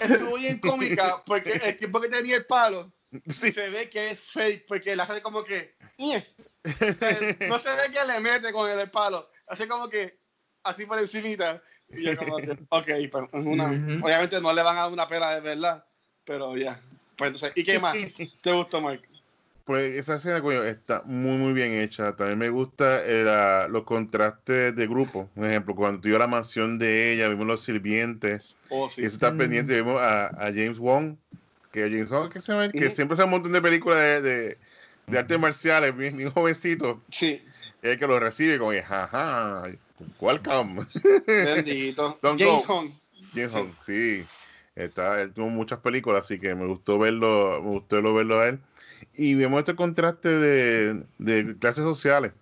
estuvo bien cómica porque el tiempo que tenía el palo se ve que es fake porque le hace como que "Ñe". O sea, no se ve que le mete con el palo hace como que así por encimita y yo como que ok pues, es una, Ujú. obviamente no le van a dar una pena de verdad pero ya pues entonces ¿y qué más te gustó Mike? Pues esa escena, coño, está muy, muy bien hecha. También me gusta eh, la- los contrastes de grupo. Por ejemplo, cuando tú ibas a la mansión de ella, vimos los sirvientes. oh sí Y eso está Mm. pendiente. Vimos a, a James Wong, que James Wong, que, se llama? que siempre hace un montón de películas de, de, de artes marciales, bien, bien jovencito. sí Es el que lo recibe como que, jaja, welcome. bendito James go. Hong James Sí. Wong, sí. Está, él tuvo muchas películas, así que me gustó verlo, me gustó verlo, a él. Y vemos este contraste de, de clases sociales.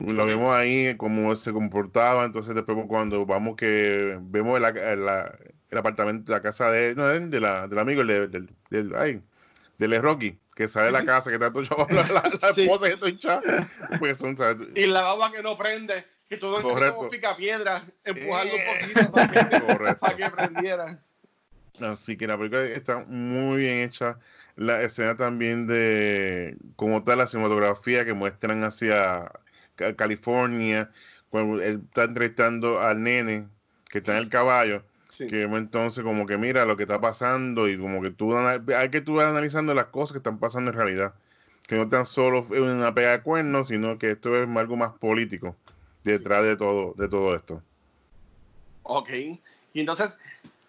Lo vemos ahí, cómo se comportaba. Entonces, después, cuando vamos que vemos el, el- el apartamento, la casa de, no, de, la, del amigo, el de- del, del, ay, del Rocky, que sale de la casa, que está todo chavo, la, la, la Sí. esposa que está hinchada. Pues son, ¿sabes? y la agua que no prende que todo el mundo pica piedra empujarlo Eh. un poquito para que, para que prendiera Así que la película está muy bien hecha. La escena también de, como tal, la cinematografía que muestran hacia Ca- California, cuando él está entrevistando al nene que está en el caballo, Sí. que entonces como que mira lo que está pasando y como que tú, hay que tú vas analizando las cosas que están pasando en realidad. Que no tan solo es una pega de cuernos, sino que esto es algo más político detrás de todo, de todo esto. Ok. Y entonces,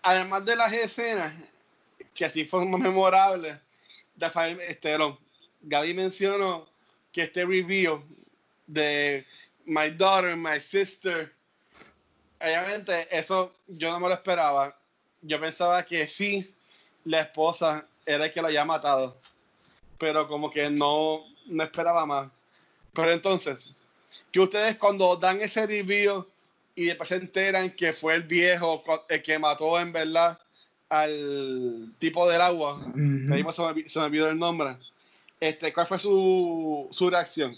además de las escenas, que así fueron memorables, de Fire este, no, Gaby mencionó que este review de My Daughter, My Sister, obviamente eso yo no me lo esperaba. Yo pensaba que sí, la esposa era el que lo había matado, pero como que no, no esperaba más. Pero entonces, que ustedes cuando dan ese review y después se enteran que fue el viejo el que mató en verdad al tipo del agua, que ahí se me, olvi- se me olvidó el nombre, este, ¿cuál fue su, su reacción?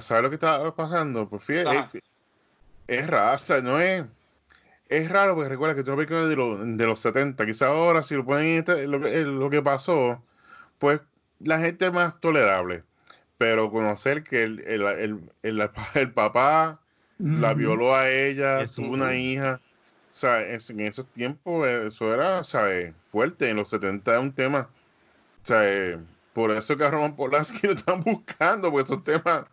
¿Sabes lo que está pasando? Pues fíjate, Ajá. es, es raza, no es. Es raro porque recuerda que tú ves de, los- de los 70, quizá ahora si lo ponen en este- lo, que, lo que pasó, pues la gente es más tolerable. Pero conocer que el, el, el, el- el papá la violó a ella, Eso. tuvo una hija, o sea, es- en esos tiempos eh, eso era, ¿sabes? Fuerte, en los 70 era un tema. O sea, eh, por eso que a Roman Polanski lo están buscando, porque esos temas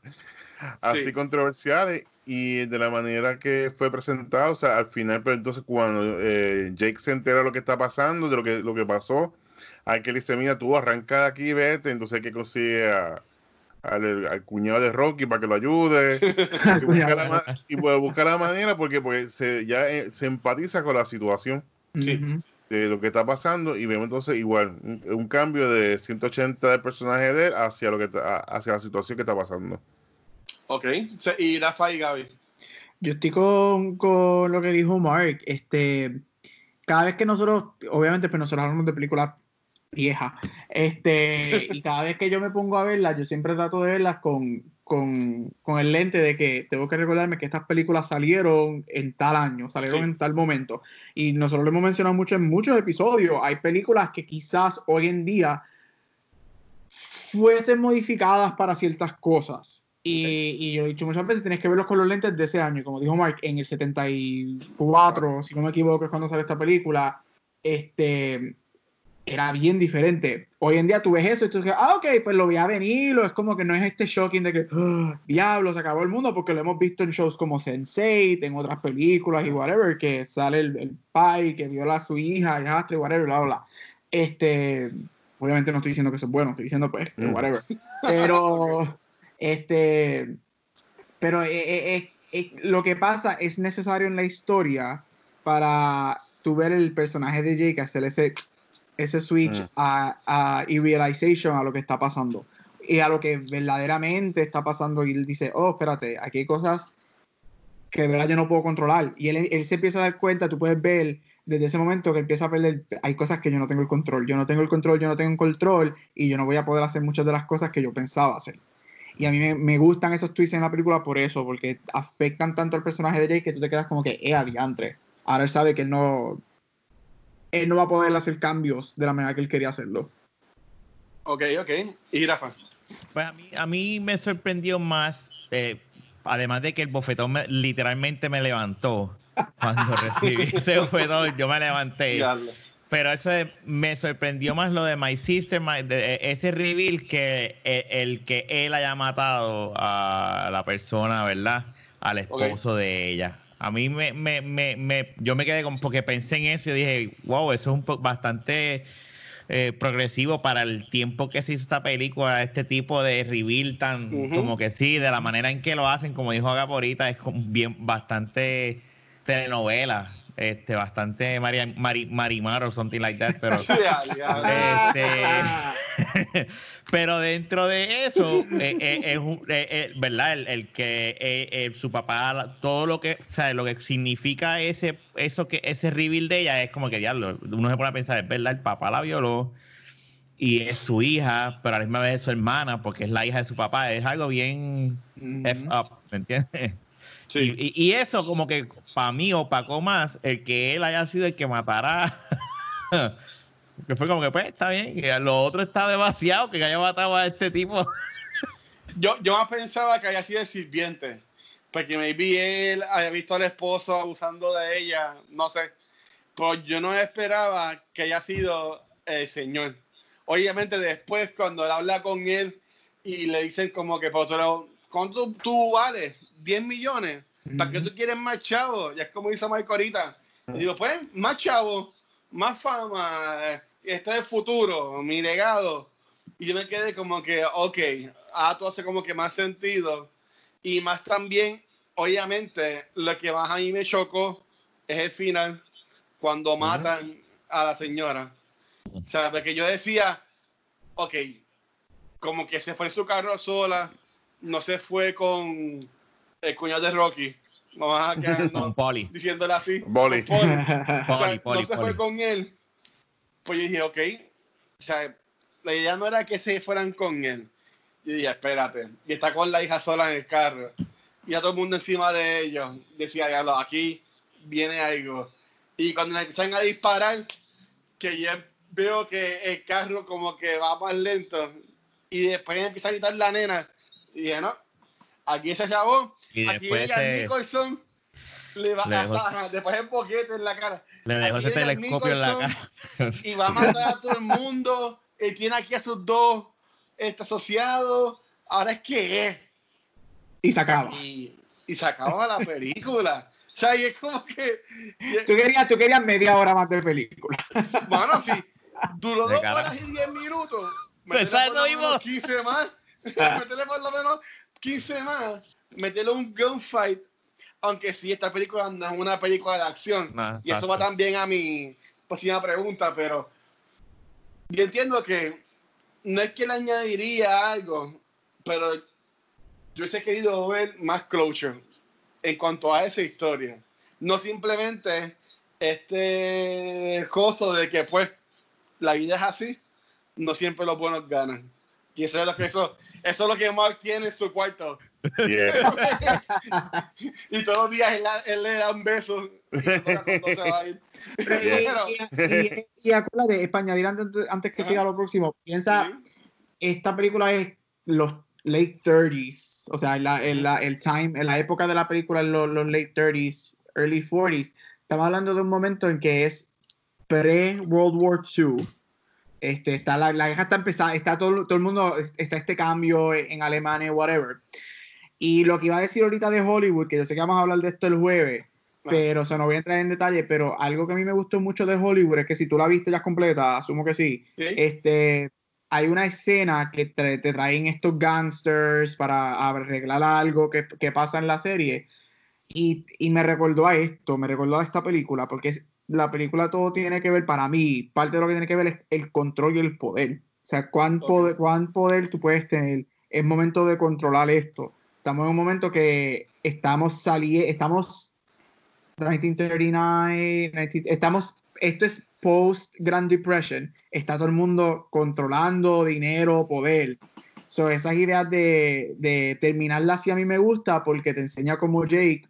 así Sí. controversiales y de la manera que fue presentado, o sea, al final, pero entonces cuando eh, Jake se entera de lo que está pasando, de lo que, lo que pasó, hay que le dice, mira, tú arranca de aquí, vete, entonces hay que consigue a- al, al cuñado de Rocky para que lo ayude y busca la, y puede buscar la manera porque, porque se, ya eh, se empatiza con la situación Sí. De lo que está pasando y vemos entonces igual un, un cambio de 180 del personaje de él hacia lo que está- hacia la situación que está pasando. Ok. Y Rafa y Gaby. Yo estoy con, con lo que dijo Mark. Este, cada vez que nosotros, obviamente, pues nosotros hablamos de películas viejas, este, y cada vez que yo me pongo a verlas, yo siempre trato de verlas con, con, con el lente de que tengo que recordarme que estas películas salieron en tal año, salieron Sí. en tal momento. Y nosotros lo hemos mencionado mucho en muchos episodios. Hay películas que quizás hoy en día fuesen modificadas para ciertas cosas. Y, y yo he dicho muchas veces, tienes que verlos con los lentes de ese año. Como dijo Mark, en el 74, si no me equivoco, es cuando sale esta película, este, era bien diferente. Hoy en día tú ves eso y tú dices, ah, ok, pues lo voy a venir, o es como que no es este shocking de que, "Ah, diablo, se acabó el mundo, porque lo hemos visto en shows como Sense8, en otras películas y whatever, que sale el, el pai que viola a su hija, y whatever, bla, bla, bla. Este, obviamente no estoy diciendo que eso es bueno, estoy diciendo pues, Mm. whatever. Pero, este, pero eh, eh, eh, lo que pasa es necesario en la historia para tú ver el personaje de Jake hacer ese, ese switch Mm. a, a, y realization a lo que está pasando y a lo que verdaderamente está pasando y él dice, oh, espérate, aquí hay cosas que de verdad yo no puedo controlar y él, él se empieza a dar cuenta, tú puedes ver desde ese momento que empieza a perder, hay cosas que yo no tengo el control, yo no tengo el control, yo no tengo el control y yo no voy a poder hacer muchas de las cosas que yo pensaba hacer. Y a mí me, me gustan esos twists en la película por eso, porque afectan tanto al personaje de Jake que tú te quedas como que, eh, adiantre. Ahora él sabe que él no, él no va a poder hacer cambios de la manera que él quería hacerlo. Ok, ok. Y Rafa. Pues a mí, a mí me sorprendió más, eh, además de que el bofetón me- literalmente me levantó. Cuando recibí ese bofetón, yo me levanté. Pero eso de- me sorprendió más lo de My Sister, My- de- e- ese reveal que el, el que él haya matado a la persona, ¿verdad? Al esposo de ella. A mí me, me, me, me- yo me quedé como porque pensé en eso y dije, wow, eso es un bastante eh, progresivo para el tiempo que se hizo esta película, este tipo de reveal tan como que sí, de la manera en que lo hacen, como dijo Agap ahorita, es bien bastante telenovela, este, bastante María, Mari, Marimar o something like that, pero este, pero dentro de eso, eh, eh, es un- eh, eh, ¿verdad? El, el que eh, su papá, todo lo que, o sea, lo que significa ese, eso que, ese reveal de ella es como que diablo, uno se pone a pensar, es verdad, el papá la violó y es su hija, pero a la misma vez es su hermana, porque es la hija de su papá, es algo bien F up, ¿me entiendes? Sí. Y, y- y eso como que para mí opacó más el que él haya sido el que matara. que fue como que pues está bien, que lo otro está demasiado que haya matado a este tipo. Yo, yo más pensaba que haya sido el sirviente. Porque maybe él haya visto al esposo abusando de ella, no sé. Pero yo no esperaba que haya sido el señor. Obviamente después cuando él habla con él y le dicen como que, pero ¿cuánto tú vales? ¿10 millones? ¿Para qué tú quieres más chavo? Ya es como dice Mike ahorita. Y digo, pues, más chavo, más fama, eh, este es el futuro, mi legado. Y yo me quedé como que, ok, todo hace como que más sentido. Y más también, obviamente, lo que más a mí me chocó es el final, cuando matan a la señora. O sea, porque yo decía, ok, como que se fue en su carro sola, no se fue con el cuñado de Rocky. Vamos a quedarnos Con Polly. diciéndole así. Boli. O sea, Poli, no se poli. fue con él. Pues yo dije, ok. O sea, la idea no era que se fueran con él. Yo dije, espérate. Y está con la hija sola en el carro. Y a todo el mundo encima de ellos. Decía, ya aquí viene algo. Y cuando le empiezan a disparar, que yo veo que el carro como que va más lento. Y después empieza a gritar la nena. Y dije, no, aquí se chavó. Y Aquí después ella se- Nicholson le va le a dejó- ajá, después el boquete en la cara. Le dejó Aquí ese telescopio en la cara. y va a matar a todo el mundo. Él tiene aquí a sus dos este, asociados. Ahora es que es. Y se acaba. Y, y se acaba la película. O sea, y es como que. y- Tú querías, tú querías media hora más de película. Bueno, sí. Duró De dos cara. horas y diez minutos. ¿sabes por lo menos 15 más. Métele por lo menos 15 más. Métele un gunfight. Aunque sí, esta película no es una película de acción. No, y eso va también a mi próxima pregunta, pero yo entiendo que no es que le añadiría algo, pero yo hubiese querido ver más closure en cuanto a esa historia. No simplemente este coso de que pues la vida es así, no siempre los buenos ganan. Y eso es lo que eso, eso es lo que Mark tiene en su cuarto. Yeah. y todos los días él, él le da un beso y cuando se va a ir. Y, Pero- y- y- y acuérdate, es para añadir antes, antes que Ajá. siga lo próximo, piensa, Sí. esta película es los late 30s, o sea, la, el, la- el time, en la época de la película, los, los late 30s, early 40s. Estamos hablando de un momento en que es pre-World War II. Este, está la, la guerra está empezada, está todo, todo el mundo, está este cambio en Alemania, whatever. Y lo que iba a decir ahorita de Hollywood, que yo sé que vamos a hablar de esto el jueves, pero o sea, no voy a entrar en detalle, pero algo que a mí me gustó mucho de Hollywood es que si tú la viste ya completa, asumo que sí, Sí. este, hay una escena que te, te traen estos gangsters para arreglar algo que, que pasa en la serie. Y, y me recordó a esto, me recordó a esta película, porque es, la película todo tiene que ver, para mí, parte de lo que tiene que ver es el control y el poder. O sea, cuán, Ok. poder, cuán poder tú puedes tener. Es momento de controlar esto. Estamos en un momento que estamos saliendo, estamos 1939, 19 estamos, esto es post Grand Depression, está todo el mundo controlando dinero, poder. So, esas ideas de, de terminarla así a mí me gusta porque te enseña como Jake,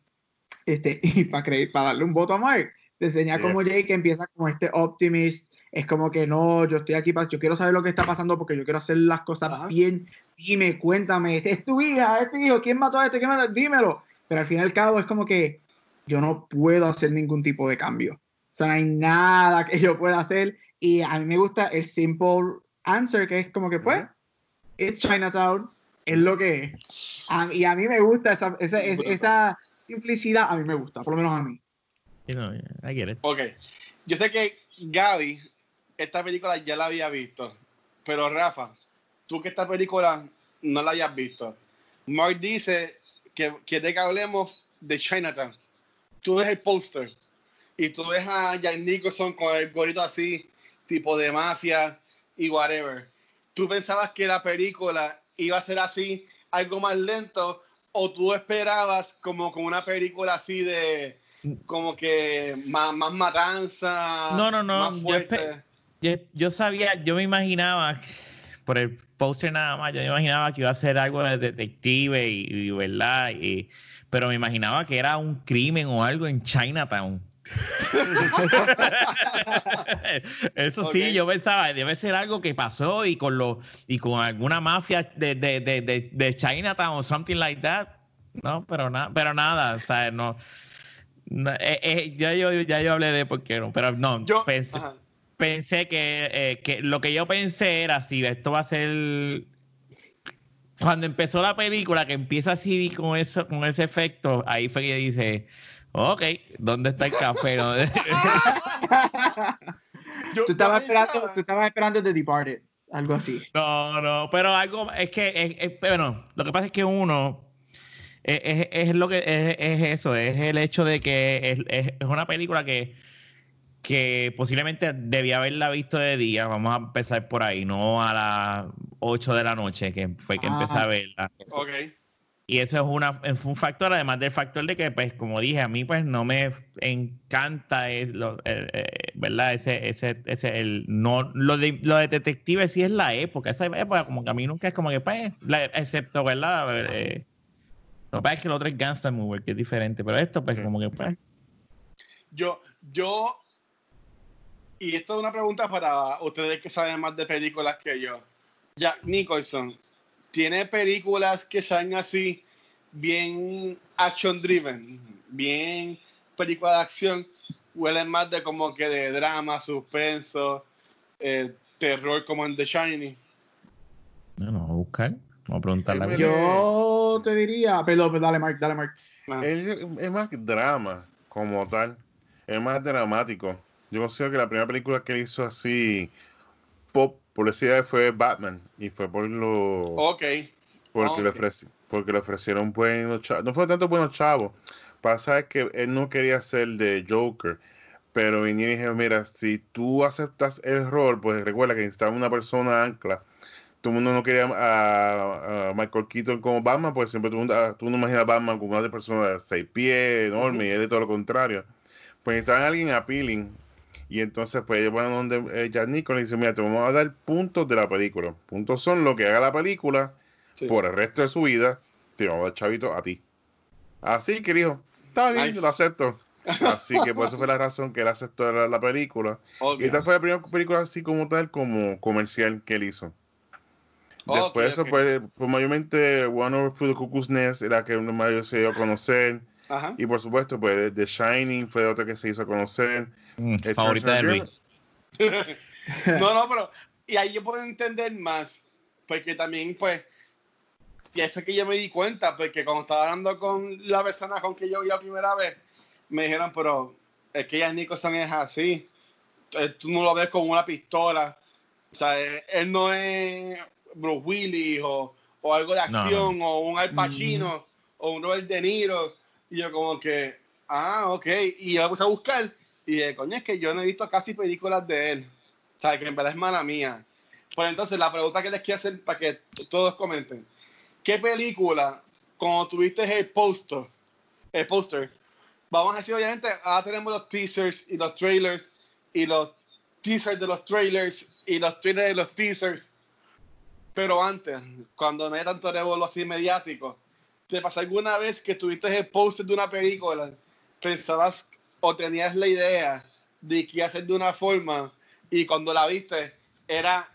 este, y para para darle un voto a Mark, te enseña como Yes. Jake empieza como este optimist, es como que no, yo estoy aquí para, yo quiero saber lo que está pasando porque yo quiero hacer las cosas bien, dime, cuéntame, es tu hija, es tu hijo, ¿quién mató a este? ¿Quién mató? Dímelo. Pero al fin y al cabo es como que yo no puedo hacer ningún tipo de cambio. O sea, no hay nada que yo pueda hacer. Y a mí me gusta el simple answer, que es como que, pues, it's Chinatown, es lo que es. A- y a mí me gusta esa, esa, es- esa simplicidad, a mí me gusta, por lo menos a mí. You know, I get it. Ok. Yo sé que Gaby, esta película ya la había visto. Pero Rafa, tú que esta película no la hayas visto. Mark dice que quiere que hablemos de Chinatown. Tú ves el póster y tú ves a Jack Nicholson con el gorrito así, tipo de mafia y whatever. ¿Tú pensabas que la película iba a ser así, algo más lento, o tú esperabas como con una película así de como que más, más matanza? No, no, no, Más yo fuerte? espe- Yo, yo sabía, yo me imaginaba, por el póster nada más, yo me imaginaba que iba a ser algo de detective y, y, verdad, y, pero me imaginaba que era un crimen o algo en Chinatown. Eso sí, yo pensaba, debe ser algo que pasó y con los y con alguna mafia de, de, de, de, Chinatown o something like that. No, pero nada, pero nada, o sea, no. no, eh, eh, ya, yo, ya yo hablé de por qué no, pero no, Yo, pensé. Pensé que, eh, que lo que yo pensé era si esto va a ser cuando empezó la película que empieza así con eso con ese efecto ahí fue que dice ok dónde está el café ¿No? Yo- Tú estabas, esperando, tú estabas esperando The Departed, algo así. no no pero algo es que es, es- bueno lo que pasa es que uno es, es- es lo que es, es eso es el hecho de que es, es- es una película que que posiblemente debía haberla visto de día, vamos a empezar por ahí, no a las 8 de la noche, que fue que Ah. empecé a verla. Ok. Y eso es, una, es un factor, además del factor de que, pues, como dije, a mí pues no me encanta, es lo- eh, eh, ¿verdad? Ese, ese, ese, el, no, lo de, lo de detective sí es la época, esa época como que a mí nunca es como que, pues, la- excepto, ¿verdad? Eh, lo que pasa es que el otro es Gangster Mover, que es diferente, pero esto, pues, como que, pues, Yo, yo, y esto es una pregunta para ustedes que saben más de películas que yo. Jack Nicholson, ¿tiene películas que sean así, bien action driven, bien película de acción? Huelen más de como que de drama, suspenso, eh, terror como en The Shining. no, no, vamos a buscar, vamos a preguntarle. Yo te diría, pero dale, Mark, dale, Mark. Ah, es más drama como tal, es más dramático. Yo considero que la primera película que él hizo así pop, decir fue Batman y fue por lo ok. porque le ofreci- porque le ofrecieron buenos chavos. No fue tanto buenos chavos. Pasa es que él no quería ser de Joker. Pero vinieron y dijeron, mira, si tú aceptas el rol, pues recuerda que necesitaba una persona ancla. Todo el mundo no quería a, a Michael Keaton como Batman, pues siempre todo el mundo, ah, tú no imaginas a Batman con una persona de seis pies, enorme, y él es todo lo contrario. Pues necesitaban a alguien appealing. Y entonces, pues ellos van donde eh, Jack Nicholson y dicen, mira, te vamos a dar puntos de la película. Puntos son lo que haga la película Sí. por el resto de su vida, te vamos a dar chavito a ti. Así que dijo, está bien, Nice. lo acepto. Así que por eso fue la razón que él aceptó la, la película. Y esta fue la primera película así como tal, como comercial que él hizo. Después de eso, pues, pues, mayormente One Over the Cuckoo's Nest era que uno mayor se dio a conocer. Ajá. Y por supuesto, pues The Shining fue otra que se hizo conocer. Mm, El favorita de Luis. No, no, pero. Y ahí yo puedo entender más. Porque también, pues. Y eso es que yo me di cuenta. Porque cuando estaba hablando con la persona con que yo vi la primera vez, me dijeron, pero es que Jack Nicholson es así. Eh, Tú no lo ves con una pistola. O sea, eh, él no es Bruce Willis o, o algo de no. acción o un Al Pacino o un Robert De Niro. Y yo, como que, ah, ok. Y yo me puse a buscar. Y dije, coño, es que yo no he visto casi películas de él. O sea, que en verdad es mala mía. Pues entonces, la pregunta que les quiero hacer para que todos comenten. ¿Qué película, cuando tuviste el póster, el póster, vamos a decir, obviamente, ahora tenemos los teasers y los trailers, y los teasers de los trailers, y los trailers de los teasers. Pero antes, cuando no hay tanto revuelo así mediático, ¿te pasó alguna vez que tuviste el póster de una película, pensabas o tenías la idea de que iba a ser de una forma y cuando la viste era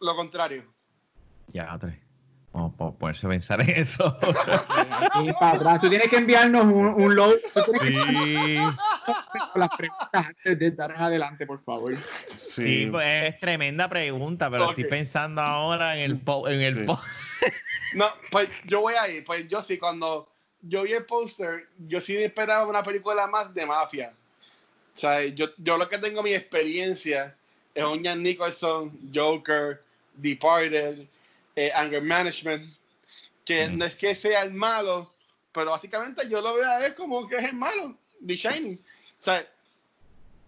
lo contrario? Ya, tres. Vamos a ponerse a pensar en eso. Aquí para atrás. Tú tienes que enviarnos un, un load. Sí. las preguntas antes de dar adelante, por favor. Sí, Sí. pues es tremenda pregunta, pero estoy pensando ahora en el po- en el Sí. po- No, pues yo voy a ir. Pues yo sí, cuando yo vi el póster, yo sí esperaba una película más de mafia. O sea, yo, yo lo que tengo mi experiencia es un Jan Nicholson, Joker, Departed, eh, Anger Management, que Mm. no es que sea el malo, pero básicamente yo lo veo a él como que es el malo, The Shining. O sea,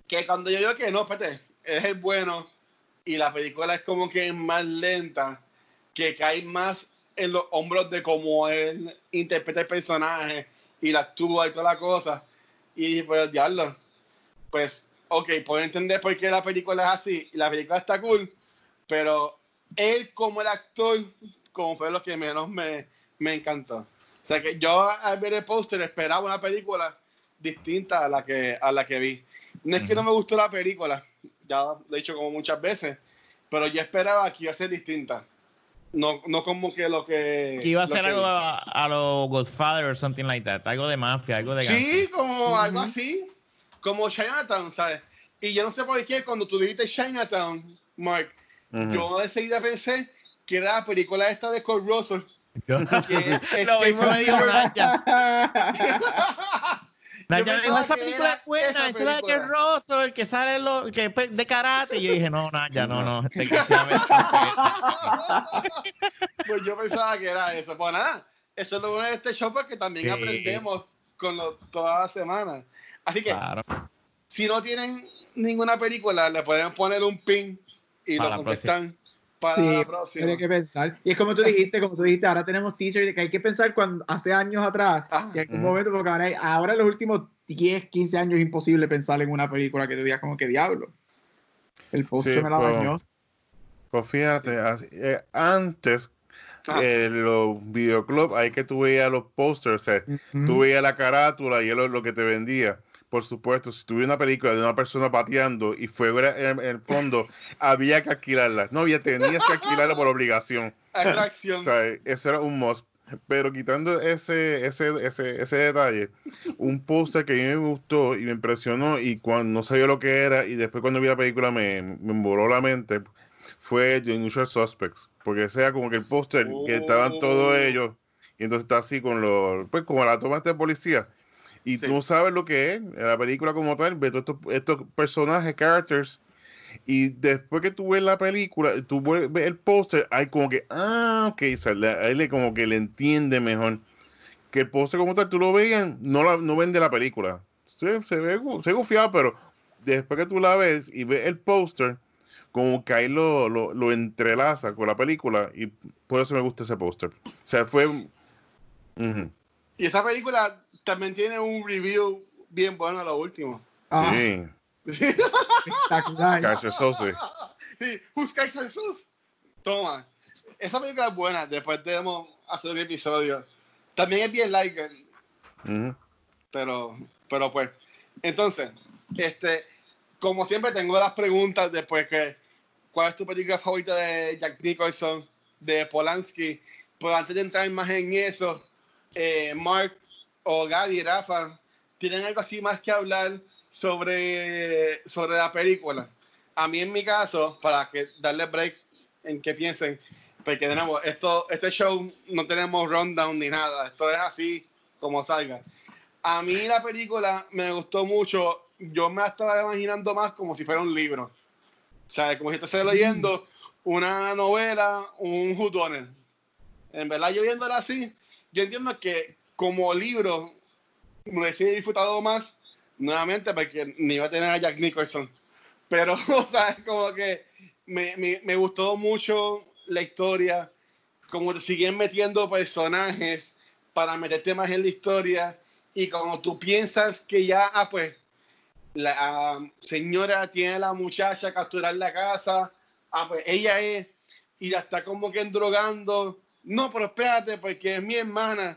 que cuando yo digo que no, espérate, es el bueno y la película es como que es más lenta, que cae más en los hombros de cómo él interpreta el personaje y la actúa y toda la cosa. Y pues diablo, pues, ok, puedo entender por qué la película es así y la película está cool, pero él como el actor, como fue lo que menos me, me encantó. O sea que yo al ver el póster esperaba una película distinta a la que, a la que vi. No es que no me gustó la película, ya lo he dicho como muchas veces, pero yo esperaba que iba a ser distinta. No, no como que lo que... que iba a lo ser algo a, a lo Godfather or something like that, algo de mafia, algo de Sí, como algo así, como Chinatown, ¿sabes? Y yo no sé por qué cuando tú dijiste Chinatown, Mark, yo enseguida pensé que era la película esta de Kurt Russell. que Lo Escape mismo from me dijo. Naya. Naya Yo dijo, pensaba esa que película es buena, esa es de que película". Rosso, el que sale lo- que es de karate. Y yo dije, no, Naya, no, no. desgraciadamente. Pues yo pensaba que era eso. Pues nada, eso es lo bueno de este show porque también Sí. aprendemos con lo, toda la semana. Así que Claro. si no tienen ninguna película, le pueden poner un pin y Para lo contestan para Sí, la próxima. Tiene que pensar. Y es como tú dijiste, como tú dijiste, ahora tenemos teaser de que hay que pensar cuando hace años atrás, Ah. en algún momento, porque ahora, hay- ahora en los últimos 10, 15 años es imposible pensar en una película que tú digas como que diablo. El post Sí, me la pero- dañó. Pues fíjate, así- eh, antes Ah. eh, los videoclubs, ahí que tú veías los posters, Ujú. tú veías la carátula y es lo, lo que te vendía. Por supuesto, si tuviera una película de una persona pateando y fuera en, en el fondo, había que alquilarla. No, ya tenías que alquilarla por obligación. Atracción. O sea, eso era un must. Pero quitando ese, ese, ese, ese detalle, un póster que a mí me gustó y me impresionó y cuando no sabía lo que era y después cuando vi la película me, me emboló la mente, fue The Unusual Suspects. Porque sea como que el póster que estaban todos Oh. ellos y entonces está así con los, pues como la toma de policía. Y Sí. tú no sabes lo que es, la película como tal, ves todos estos, estos personajes, characters, y después que tú ves la película, tú ves el póster, hay como que, ah, ok, o sea, le- ahí le como que le entiende mejor. Que el póster como tal, tú lo veías, no, la, no vende la película. Se, se ve, se gufiado, pero después que tú la ves y ves el póster, como que ahí lo, lo, lo entrelaza con la película, y por eso me gusta ese póster. O sea, fue... Y esa película también tiene un review bien bueno a lo último. Ah, Sí, espectacular. Sí, Who's? Toma. Esa película es buena. Después debemos hacer un episodio. También es bien like, Ujú. pero, pero pues. Entonces, este, como siempre tengo las preguntas después que ¿cuál es tu película favorita de Jack Nicholson, de Polanski? Pero antes de entrar más en eso, eh, Mark o Gaby, Rafa, ¿tienen algo así más que hablar sobre, sobre la película? A mí en mi caso, para que darle break en que piensen, porque tenemos esto, este show no tenemos rundown ni nada, esto es así como salga. A mí la película me gustó mucho, yo me estaba imaginando más como si fuera un libro. O sea, como si estuviera leyendo una novela, un whodunit. En verdad, yo viéndola así, yo entiendo que como libro me hubiese disfrutado más, nuevamente, porque ni iba a tener a Jack Nicholson. Pero, o como que me, me, me gustó mucho la historia, como te siguen metiendo personajes para meterte más en la historia y como tú piensas que ya, ah, pues, la ah, señora tiene a la muchacha a capturar la casa, ah, pues ella es, y ya está como que drogando. No, pero espérate, porque es mi hermana.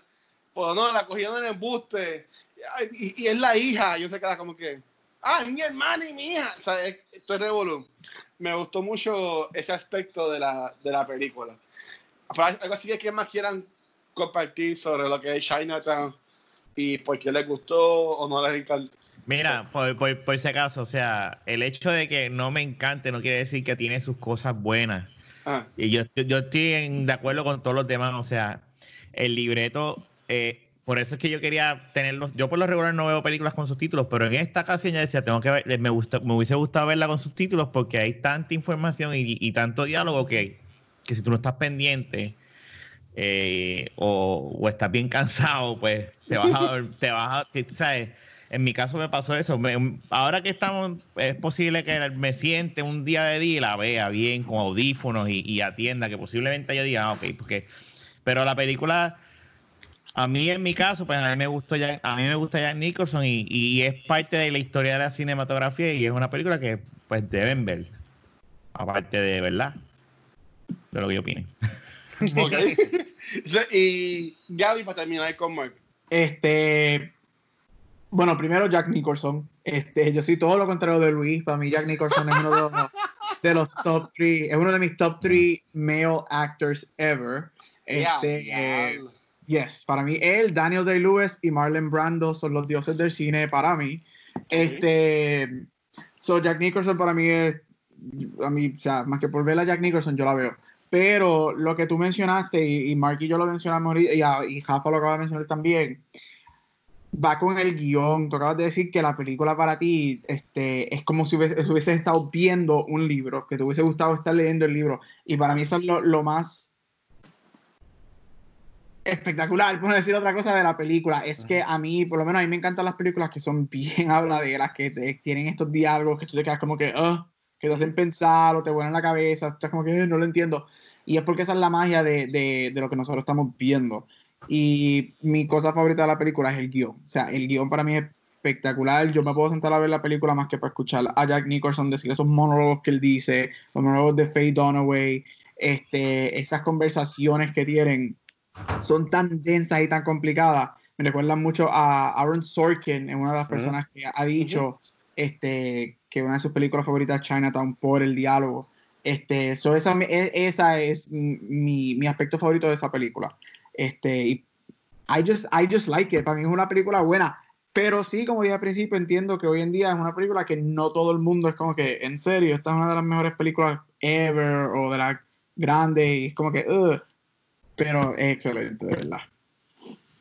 Pues no, la cogieron en el embuste. Y, es la hija. Yo se queda como que, ah, es mi hermana y mi hija. O sea, es- esto es revolú. Me gustó mucho ese aspecto de la, de la película. Pero algo así que ¿qué más quieran compartir sobre lo que es Chinatown y por qué les gustó o no les encantó. Mira, por, por, por si acaso, o sea, el hecho de que no me encante no quiere decir que tiene sus cosas buenas. Ah, Y yo, yo estoy en- de acuerdo con todos los demás, o sea, el libreto, eh, por eso es que yo quería tenerlos, yo por lo regular no veo películas con subtítulos, pero en esta ocasión ya decía, tengo que ver, me, gusta, me hubiese gustado verla con subtítulos porque hay tanta información y, y tanto diálogo que, que si tú no estás pendiente eh, o, o estás bien cansado, pues te vas a, te vas a, te- ¿sabes? En mi caso me pasó eso. Me- ahora que estamos, es posible que me siente un día de día y la vea bien con audífonos y, y atienda, que posiblemente yo diga, ah, ok, porque. Pero la película, a mí en mi caso, pues a mí me gustó Jack, a mí me gusta Jack Nicholson y, y es parte de la historia de la cinematografía y es una película que pues deben ver. Aparte de verdad, de lo que yo opine. ok. So, y Gaby, para terminar con Mark. Este, bueno, primero Jack Nicholson. Este, yo soy todo lo contrario de Luis. Para mí Jack Nicholson es uno de los, de los top three, es uno de mis top three male actors ever. Este, eh, diablo. yes, para mí él, Daniel Day-Lewis y Marlon Brando son los dioses del cine para mí. Este, so Jack Nicholson para mí es, a mí, o sea, más que por ver a Jack Nicholson yo la veo. Pero lo que tú mencionaste, y, y Mark y yo lo mencionamos y, a- y Jafa lo acaba de mencionar también, va con el guion. Tú acabas de decir que la película para ti este, es como si hubiese, hubieses estado viendo un libro, que te hubiese gustado estar leyendo el libro. Y para mí eso es lo, lo más espectacular, por decir otra cosa de la película. Es que a mí, por lo menos a mí me encantan las películas que son bien habladeras, que te- tienen estos diálogos que tú te quedas como que, "Ugh", que te hacen pensar o te vuelan la cabeza, estás como que "Eh, no lo entiendo. Y es porque esa es la magia de, de, de lo que nosotros estamos viendo. Y mi cosa favorita de la película es el guion. O sea, el guion para mí es espectacular. Yo me puedo sentar a ver la película más que para escuchar a Jack Nicholson decir esos monólogos que él dice, los monólogos de Faye Dunaway, este, esas conversaciones que tienen son tan densas y tan complicadas. Me recuerdan mucho a Aaron Sorkin, en una de las personas que ha dicho este, que una de sus películas favoritas es Chinatown por el diálogo. Este, so esa, e- esa es mi, mi aspecto favorito de esa película. Este, y I just, I just like it. Para mí es una película buena. Pero sí, como dije al principio, entiendo que hoy en día es una película que no todo el mundo es como que, en serio, esta es una de las mejores películas ever o de las grandes. Y es como que, "Ugh". pero es excelente, de verdad.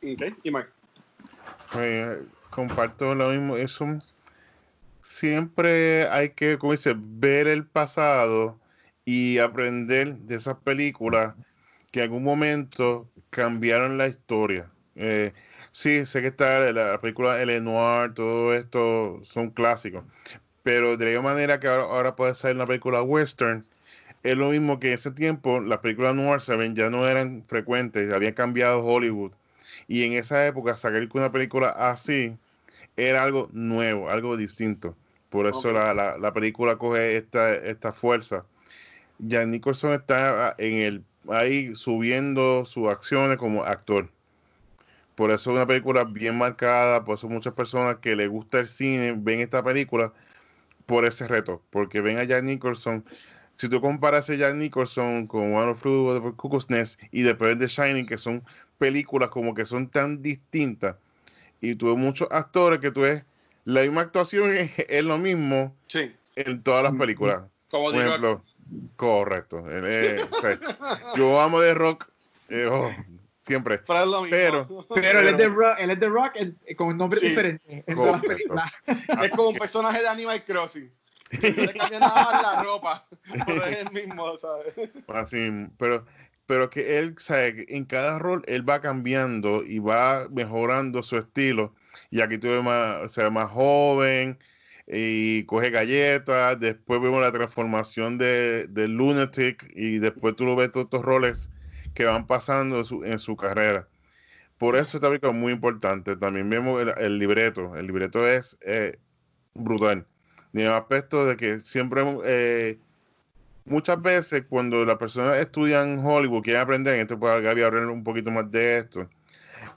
Ok, y Mark. Pues, comparto lo mismo. Eso siempre hay que, como dice, ver el pasado y aprender de esas películas que en algún momento cambiaron la historia. Eh, sí, sé que está la, la película El Noir, todo esto son clásicos, pero de la misma manera que ahora, ahora puede ser una película western, es lo mismo que en ese tiempo las películas noir se ven, ya no eran frecuentes, habían cambiado Hollywood. Y en esa época sacar una película así era algo nuevo, algo distinto. Por eso la, la- la película coge esta, esta fuerza. Jack Nicholson está en el, ahí subiendo sus acciones como actor. Por eso es una película bien marcada, por eso muchas personas que les gusta el cine ven esta película por ese reto, porque ven a Jack Nicholson. Si tú comparas a Jack Nicholson con One of the Cuckoo's Nest y después de Shining, que son películas como que son tan distintas, y tú ves muchos actores que tú ves, la misma actuación es, es lo mismo Sí, en todas las Mm, películas. Como digo. ejemplo, correcto. él es- o sea, yo amo de rock, eh, oh, siempre. Pero. Pero- Pero él es de Rock, él es de Rock eh, con un nombre Sí. diferente en todas las películas. es como un personaje de Animal Crossing. Se le cambia nada más la ropa. Pero es el mismo, ¿sabes? Así, pero, pero que él, sabe, que en cada rol él va cambiando y va mejorando su estilo. Y aquí tú ves más, se ve más joven y coge galletas. Después vemos la transformación de, de Lunatic y después tú lo ves todos estos roles que van pasando en su, en su carrera. Por eso esta película muy importante. También vemos el, el libreto. El libreto es eh, brutal. Ni el aspecto de que siempre eh, muchas veces cuando las personas estudian Hollywood, quieren aprender, en este puede Gaby hablar un poquito más de esto,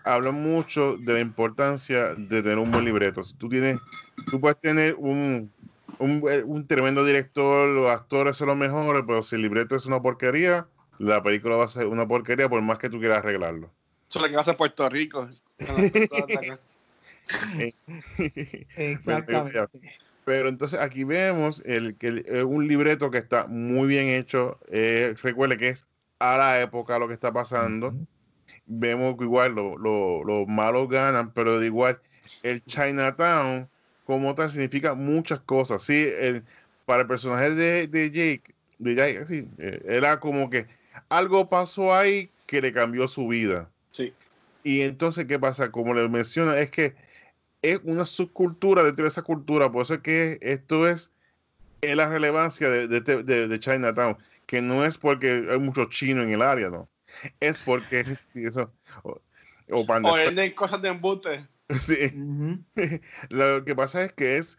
hablan mucho de la importancia de tener un buen libreto. Si tú tienes, tú puedes tener un, un, un tremendo director, los actores son los mejores, pero si el libreto es una porquería, la película va a ser una porquería por más que tú quieras arreglarlo. Eso es lo que hace Puerto Rico. Exactamente. Pero entonces aquí vemos el, que el- eh, un libreto que está muy bien hecho. Eh, recuerde que es a la época lo que está pasando. Vemos que igual lo- lo- los malos ganan, pero de igual el Chinatown como tal significa muchas cosas. Sí, el- para el personaje de, de Jake, de Jake sí, eh, era como que algo pasó ahí que le cambió su vida. Sí. Y entonces, ¿qué pasa? Como le menciona, es que es una subcultura dentro de esa cultura. Por eso es que esto es, es la relevancia de, de, este- de- de Chinatown. Que no es porque hay muchos chinos en el área, no. Es porque sí, eso. O, o panda- O venden cosas de embuste. sí. Lo que pasa es que es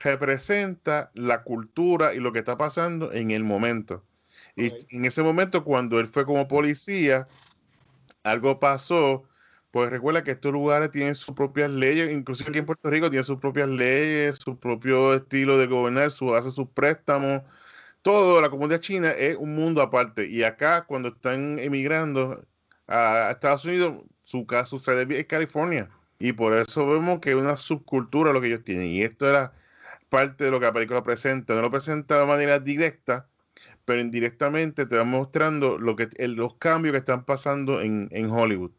representa la cultura y lo que está pasando en el momento. Y en ese momento, cuando él fue como policía, algo pasó. Pues recuerda que estos lugares tienen sus propias leyes, inclusive aquí en Puerto Rico tienen sus propias leyes, su propio estilo de gobernar, su, hace sus préstamos. Todo, la comunidad china es un mundo aparte. Y acá, cuando están emigrando a Estados Unidos, su caso sede es California. Y por eso vemos que es una subcultura lo que ellos tienen. Y esto era parte de lo que la película presenta. No lo presenta de manera directa, pero indirectamente te va mostrando lo que, los cambios que están pasando en, en Hollywood.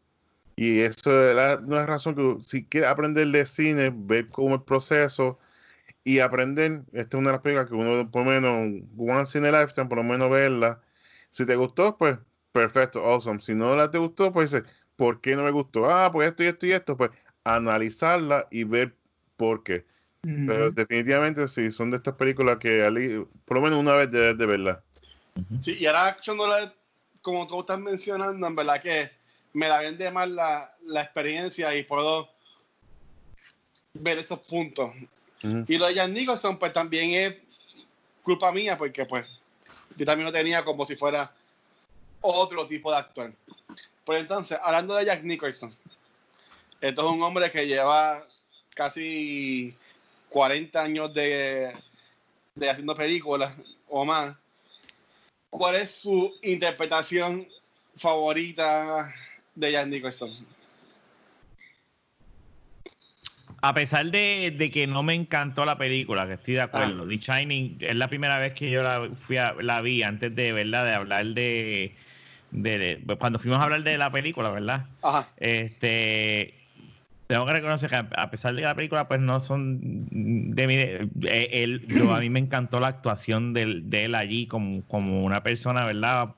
Y eso es la, una razón que si quieres aprender de cine, ver cómo el proceso y aprender, esta es una de las películas que uno por lo menos, once in a lifetime, por lo menos verla. Si te gustó, pues perfecto, awesome. Si no la te gustó, pues dice, ¿por qué no me gustó? Ah, pues esto y esto y esto, pues analizarla y ver por qué. Pero definitivamente sí, son de estas películas que ali- por lo menos una vez debes de verla. Sí, y ahora escuchándola, como tú estás mencionando, en verdad que me la vende más la, la experiencia y puedo ver esos puntos. Y lo de Jan Nicholson, pues también es culpa mía, porque pues yo también lo tenía como si fuera otro tipo de actor. Pues entonces, hablando de Jack Nicholson, esto es un hombre que lleva casi 40 años de, de haciendo películas o más. ¿Cuál es su interpretación favorita de Jack Nicholson? A pesar de, de que no me encantó la película, que estoy de acuerdo, The Shining es la primera vez que yo la, fui a- la vi antes de, ¿verdad? De hablar de, de- de- Cuando fuimos a hablar de la película, ¿verdad? Ajá. Este... Tengo que reconocer que a pesar de que la película pues no son de mi... eh, él, yo, a mí me encantó la actuación de, él allí como, como una persona, ¿verdad?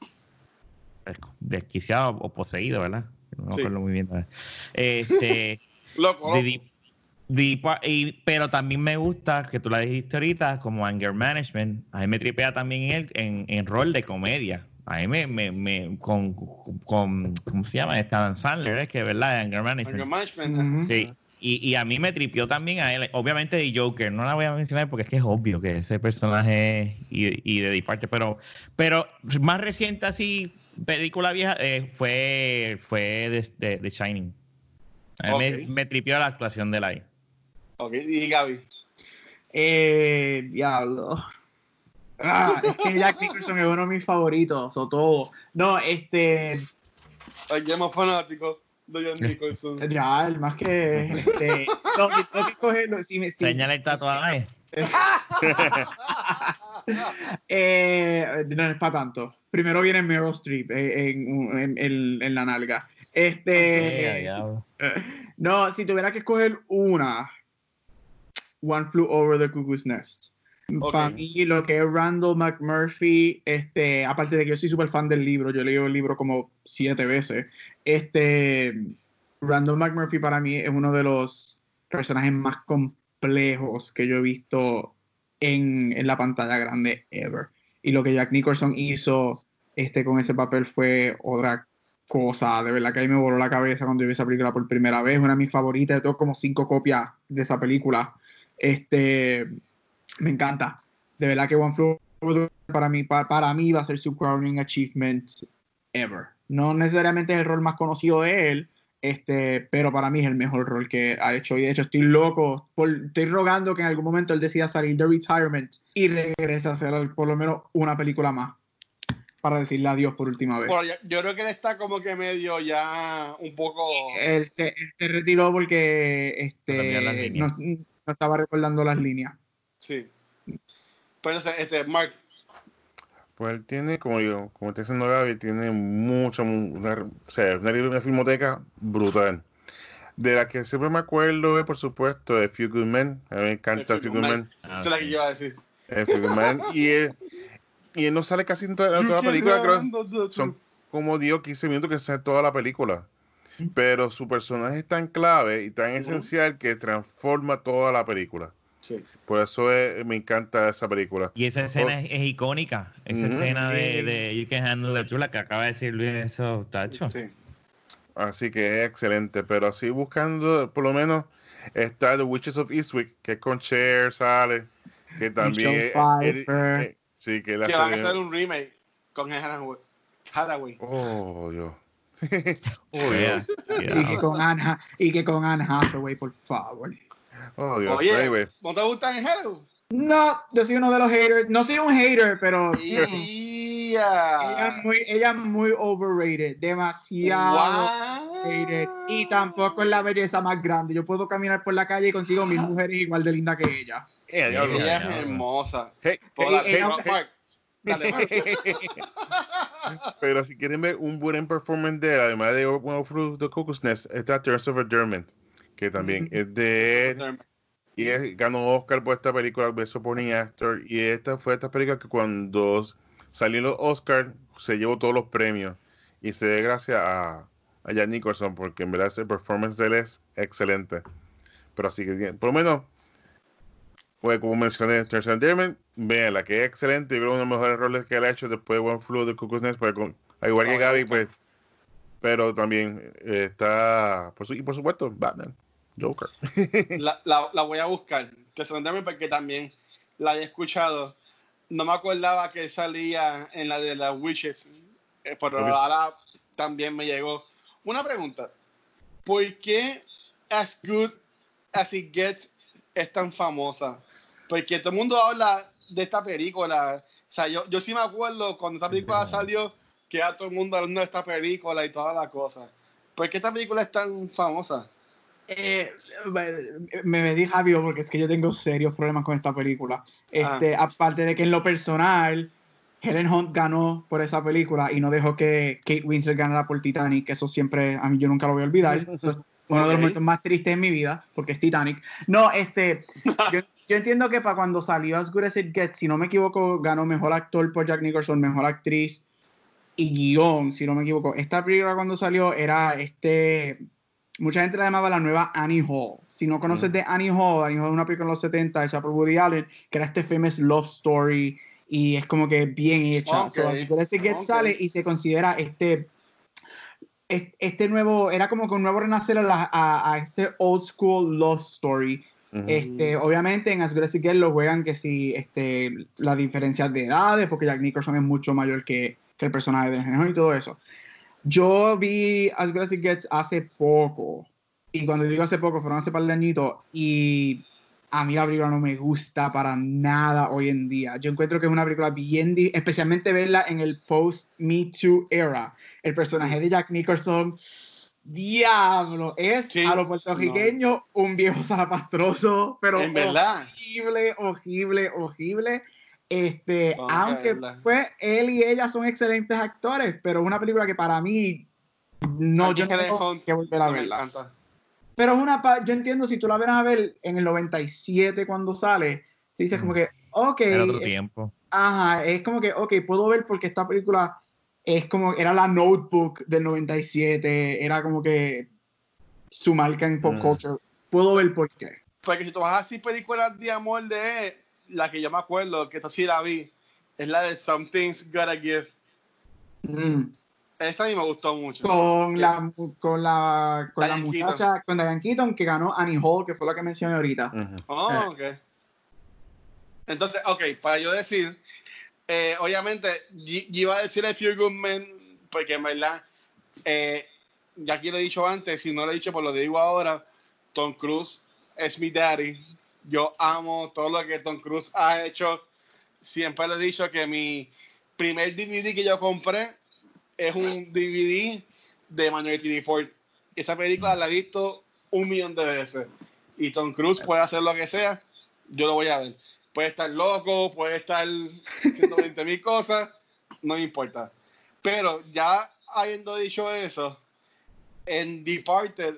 Desquiciado o poseído, ¿verdad? No me Sí. acuerdo muy bien. Este... Loco, loco. Y- pero también me gusta, que tú la dijiste ahorita, como Anger Management. A mí me tripea también él en, en rol de comedia. A mí me, me, me- con, con, ¿cómo se llama? Esta Dan Sandler, es que, ¿verdad? Anger Management. Anger Management. Sí. Y, y a mí me tripió también a él. Obviamente de Joker, no la voy a mencionar porque es que es obvio que ese personaje y, y de Departed, pero, pero más reciente así, película vieja, eh, fue, fue de, de- de Shining. A mí me, me tripió la actuación de él ahí. Ok, y Gaby. Eh, diablo. Ah, es que Jack Nicholson es uno de mis favoritos, o todo. No, este, Ay, ya más fanático de Jack Nicholson. ya, el más que, este, no, tengo que cogerlo, si me, si- Señala el tatuaje. eh, no es para tanto. Primero viene Meryl Streep eh, en, en- en- en la nalga. Este, no, si tuviera que escoger una, One Flew Over the Cuckoo's Nest. Ok. Para mí, lo que es Randall McMurphy, este, aparte de que yo soy súper fan del libro, yo leído el libro como siete veces. Este, Randall McMurphy para mí es uno de los personajes más complejos que yo he visto en, en la pantalla grande ever. Y lo que Jack Nicholson hizo este, con ese papel fue otra cosa. De verdad que a mí me voló la cabeza cuando yo vi esa película por primera vez. Una de mis favoritas. Tengo como cinco copias de esa película. Este, me encanta. De verdad que One Flew Over the para mí, pa- para, mí va a ser su crowning achievement ever. No necesariamente es el rol más conocido de él, este, pero para mí es el mejor rol que ha hecho. Y de hecho estoy loco, por- estoy rogando que en algún momento él decida salir de retirement y regrese a hacer por lo menos una película más para decirle adiós por última vez. Bueno, yo creo que él está como que medio ya un poco. Él se, él se retiró porque este, no, no estaba recordando las líneas. Sí. Pues no sé, este, Mark, Pues él tiene, como yo, como está diciendo Gaby, tiene mucho, mu- una, o sea, una, una filmoteca brutal. De la que siempre me acuerdo es, por supuesto, de Few Good Men. A mí me encanta Few Good Men. Esa es la que yo iba a decir. Eh, Few Good Men. Y él, y él no sale casi en toda, en toda la película, creo. Son como 10 o 15 minutos que sale toda la película. Pero su personaje es tan clave y tan esencial que transforma toda la película. Sí. Por eso es- me encanta esa película. Y esa escena es, es icónica. Esa escena de, de You Can Handle the Truth, la que acaba de decir Luis, eso, tacho. Sí. Así que es excelente. Pero así buscando, por lo menos, está The Witches of Eastwick, que es con Cher, sale. Que también. Es- es- sí, que la Que van a hacer un remake con Hathaway. Hathaway. Oh, Dios. Oh, yeah. Y que con Anne, y que con Anne Hathaway, por favor. Oh, Dios. Oye, Anyway, ¿no te gustan Hathaway? No, yo soy uno de los haters. No soy un hater, pero ella es muy, ella es muy overrated. Demasiado. Y tampoco es la belleza más grande. Yo puedo caminar por la calle y consigo mil mujeres igual de lindas que ella. Ella es hermosa. Hey, Pues Ey, dale. Pero si quieren ver un buen performance de él, además de One of the Cuckoo's Nest, está Terence of Dermot, que también es de él. Y es- ganó Oscar por esta película, Best Supporting Actor. Y esta fue esta película que cuando salió los Oscar se llevó todos los premios. Y se debe gracias a, a Jack Nicholson, porque en verdad ese performance de él es excelente. Pero así que por lo menos, pues como mencioné, Terence Dermot, vean la que es excelente. Y creo que uno de los mejores roles que él ha hecho después de One Flew de Cuckoo's Nest, porque con- al igual que Gaby, pues. Pero también eh, está, por su- y por supuesto, Batman, Joker. La, la, la voy a buscar. Porque también la había escuchado. No me acordaba que salía en la de las Witches. eh, Pero Ok. ahora también me llegó. Una pregunta. ¿Por qué As Good As It Gets es tan famosa? Porque todo el mundo habla de esta película. O sea, yo, yo sí me acuerdo cuando esta película No. salió que era todo el mundo hablando de esta película y toda la cosa. ¿Por qué esta película es tan famosa? Eh, me, me di rápido porque es que yo tengo serios problemas con esta película. Este, Aparte de que en lo personal, Helen Hunt ganó por esa película y no dejó que Kate Winslet ganara por Titanic, que eso siempre, a mí yo nunca lo voy a olvidar. Eso es uno de los momentos más tristes en mi vida, porque es Titanic. No, este, yo, yo entiendo que para cuando salió As Good As It Gets, si no me equivoco, ganó Mejor Actor por Jack Nicholson, Mejor Actriz y Guión, si no me equivoco. Esta película cuando salió era este... Mucha gente la llamaba la nueva Annie Hall. Si no conoces Mm. de Annie Hall, Annie Hall es una película en los 70 hecha por Woody Allen, que era este famous love story y es como que bien hecha. Ok. So, As Good As It Gets sale y se considera este es- este nuevo, era como que un nuevo renacer a, la- a- a este old school love story. Este, obviamente en As It Gets lo juegan que si este, las diferencias de edades, porque Jack Nicholson es mucho mayor que, que el personaje de Henry y todo eso. Yo vi As Good As It Gets hace poco, y cuando digo hace poco, fueron hace par de añitos, y a mí la película no me gusta para nada hoy en día. Yo encuentro que es una película bien, especialmente verla en el post-Me Too era. El personaje de Jack Nicholson, diablo, es Sí, a lo puertorriqueño un viejo zarapastroso, pero En horrible, horrible, horrible. Este, aunque pues él y ella son excelentes actores, pero es una película que para mí no, yo Helen tengo que volver a verla. Pero es una, yo entiendo si tú la vienes a ver en el 97 cuando sale, tú dices como que, ok, Era otro tiempo. ajá, es como que, ok, puedo ver porque esta película es como, era la notebook del 97, era como que su marca en pop Mm. culture. Puedo ver por qué. Porque si tú vas así películas de amor de él, la que yo me acuerdo, que esta sí la vi, es la de Something's Gotta Give. Mm. Esa a mí me gustó mucho. Con la, con la, con la muchacha, con Diane Keaton, que ganó Annie Hall, que fue la que mencioné ahorita. Ujú. Oh, ok. Entonces, ok, para yo decir, eh, obviamente, y- y iba a decir a Few Good Men, porque en verdad, eh, ya aquí lo he dicho antes, si no lo he dicho, pues lo digo ahora, Tom Cruise es mi daddy. Yo amo todo lo que Tom Cruise ha hecho. Siempre le he dicho que mi primer DVD que yo compré es un DVD de Minority Report. Esa película la he visto un millón de veces. Y Tom Cruise puede hacer lo que sea, yo lo voy a ver. Puede estar loco, puede estar haciendo 20 mil cosas, no importa. Pero ya habiendo dicho eso, en Departed,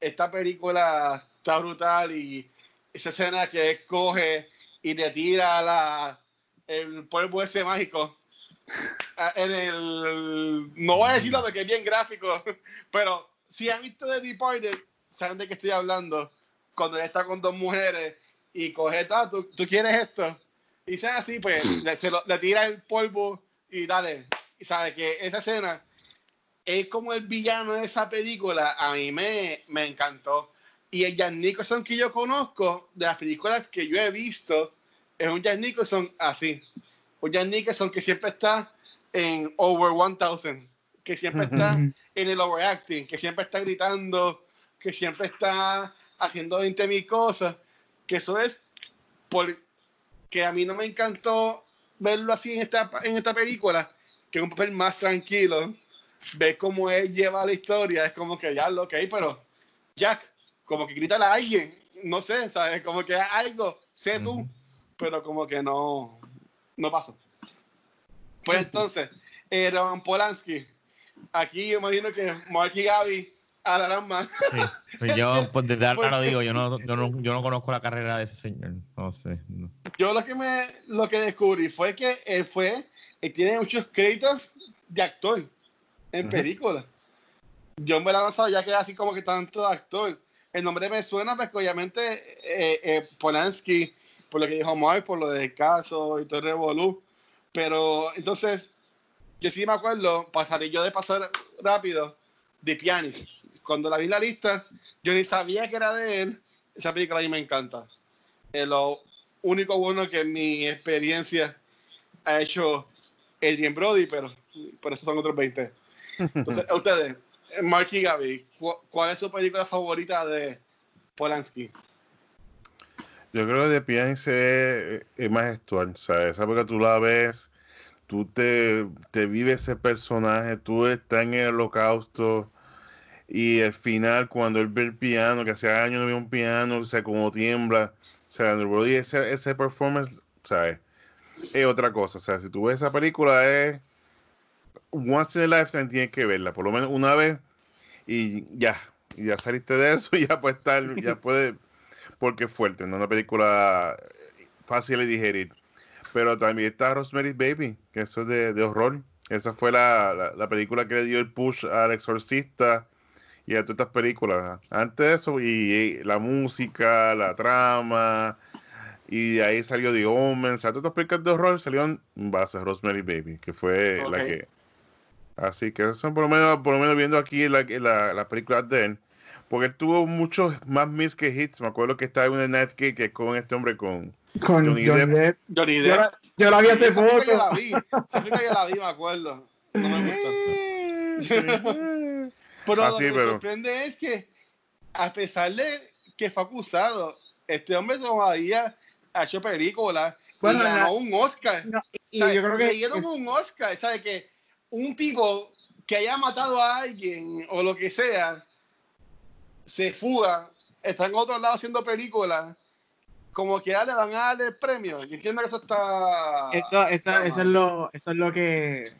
esta película está brutal y esa escena que coge y te tira la, el polvo ese mágico ah, en el no voy a decirlo porque es bien gráfico pero si han visto The Departed saben de qué estoy hablando cuando él está con dos mujeres y coge "Ta, ¿tú, tú quieres esto y sea así pues le, se lo- le tira el polvo y dale. Y sabe que esa escena es como el villano de esa película. A mí me, me encantó. Y el Jan Nicholson que yo conozco de las películas que yo he visto es un Jan Nicholson así. Un Jan Nicholson que siempre está en over 1000 que siempre está en el overacting que siempre está gritando que siempre está haciendo 20 mil cosas que eso es por que a mí no me encantó verlo así en esta, en esta película que es un papel más tranquilo ver cómo él lleva la historia es como que ya lo ok pero Jack como que grítale a alguien no sé sabes como que algo sé tú pero como que no no pasó. Pues entonces eh, Roman Polanski aquí imagino que Mark y Gaby hablarán más Sí. Pues yo, pues desde ahora lo digo, yo no, yo, no, yo no conozco la carrera de ese señor. No sé. no. yo lo que me lo que descubrí fue que él fue él tiene muchos créditos de actor en películas yo me la no sabía que era así como que tanto actor el nombre me suena porque obviamente eh, eh, Polanski por lo que dijo Mark por lo del caso y todo el revolú pero entonces yo sí me acuerdo pasaré yo de pasar rápido de Pianist cuando la vi en la lista yo ni sabía que era de él esa película a mí me encanta Eh, lo único bueno que en mi experiencia ha hecho Adrian Brody, pero por eso son otros 20. Entonces, a ustedes, eh, Mark y Gaby, ¿cu- ¿cuál es su película favorita de Polanski? Yo creo que The Pianist es, es majestual, o sea, esa porque tú la ves, tú te, te vives ese personaje, tú estás en el holocausto y el final cuando él ve el piano, que hace años no había un piano, o sea, como tiembla, o sea, Brody ese, ese performance, ¿sabes? Es otra cosa, o sea, si tú ves esa película es once in a lifetime tienes que verla, por lo menos una vez y ya, y ya saliste de eso y ya puedes estar, ya puedes porque es fuerte, no es una película fácil de digerir. Pero también está Rosemary's Baby, que eso es de, de horror. Esa fue la, la, la película que le dio el push al exorcista y a todas estas películas. Antes de eso, y, y la música, la trama, y de ahí salió The Omen, o sea, todas estas películas de horror salieron en base a Rosemary's Baby, que fue la Ok. que... Así que eso son por lo menos, por lo menos viendo aquí la, la, la película de él. Porque él tuvo muchos más miss que hits. Me acuerdo que estaba en una Netflix que es con este hombre con Con Johnny Johnny, Depp. Depp. Johnny Yo, Depp. la- yo la vi hace película yo la poco. vi. Yo la vi, me acuerdo. No me gustó. Pero Ah, lo sí, que me pero- sorprende es que, a pesar de que fue acusado, este hombre todavía ha hecho películas Bueno, y ganó un Oscar. No, y ¿Sabes? yo creo que le dieron un Oscar, ¿sabes? Que un tipo que haya matado a alguien o lo que sea, se fuga, está en otro lado haciendo películas, como que ya le van a dar el premio. Yo entiendo que eso está... eso, eso, eso, es lo, eso es lo que.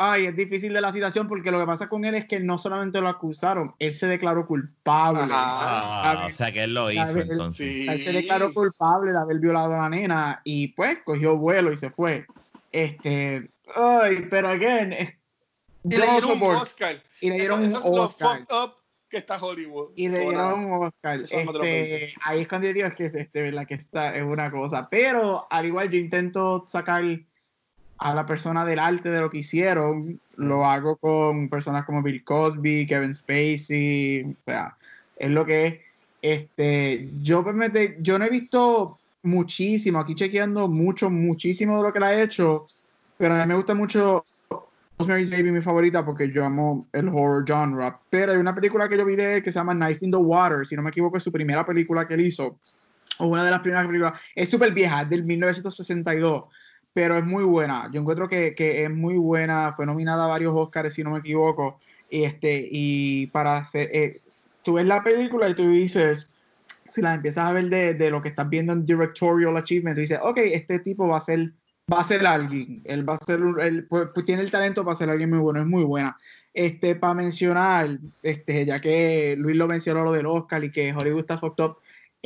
Ay, es difícil de la situación porque lo que pasa con él es que no solamente lo acusaron, él se declaró culpable. Ajá. Ah, ver, o sea que él lo hizo ver, entonces. Sí. Él se declaró culpable de haber violado a la nena y pues cogió vuelo y se fue. Este, ay, pero again, es- Y le dieron un. Oscar. Y le dieron eso, un eso es lo Oscar. fucked up que está Hollywood. Y le dieron un Oscar. Este, ahí es cuando yo digo que este, ¿verdad? que esta es una cosa. Pero al igual yo intento sacar a la persona del arte de lo que hicieron. Lo hago con personas como Bill Cosby, Kevin Spacey. O sea, es lo que es. Este, yo, pues, me te- yo no he visto muchísimo, aquí chequeando mucho, muchísimo de lo que la ha hecho, pero a mí me gusta mucho Rosemary's Baby, mi favorita, porque yo amo el horror genre, pero hay una película que yo vi de él que se llama Knife in the Water, si no me equivoco es su primera película que él hizo, o una de las primeras películas, es súper vieja, es del 1962, pero es muy buena, yo encuentro que, que es muy buena, fue nominada a varios Oscars, si no me equivoco, este, y para hacer, eh, tú ves la película y tú dices, si la empiezas a ver de, de, lo que estás viendo en Directorial Achievement, tú dices, ok, este tipo va a ser, va a ser alguien, él va a ser, él, pues, pues, tiene el talento para ser alguien muy bueno, es muy buena. Este, para mencionar, este, ya que Luis lo mencionó lo del Oscar y que Hollywood está fucked up,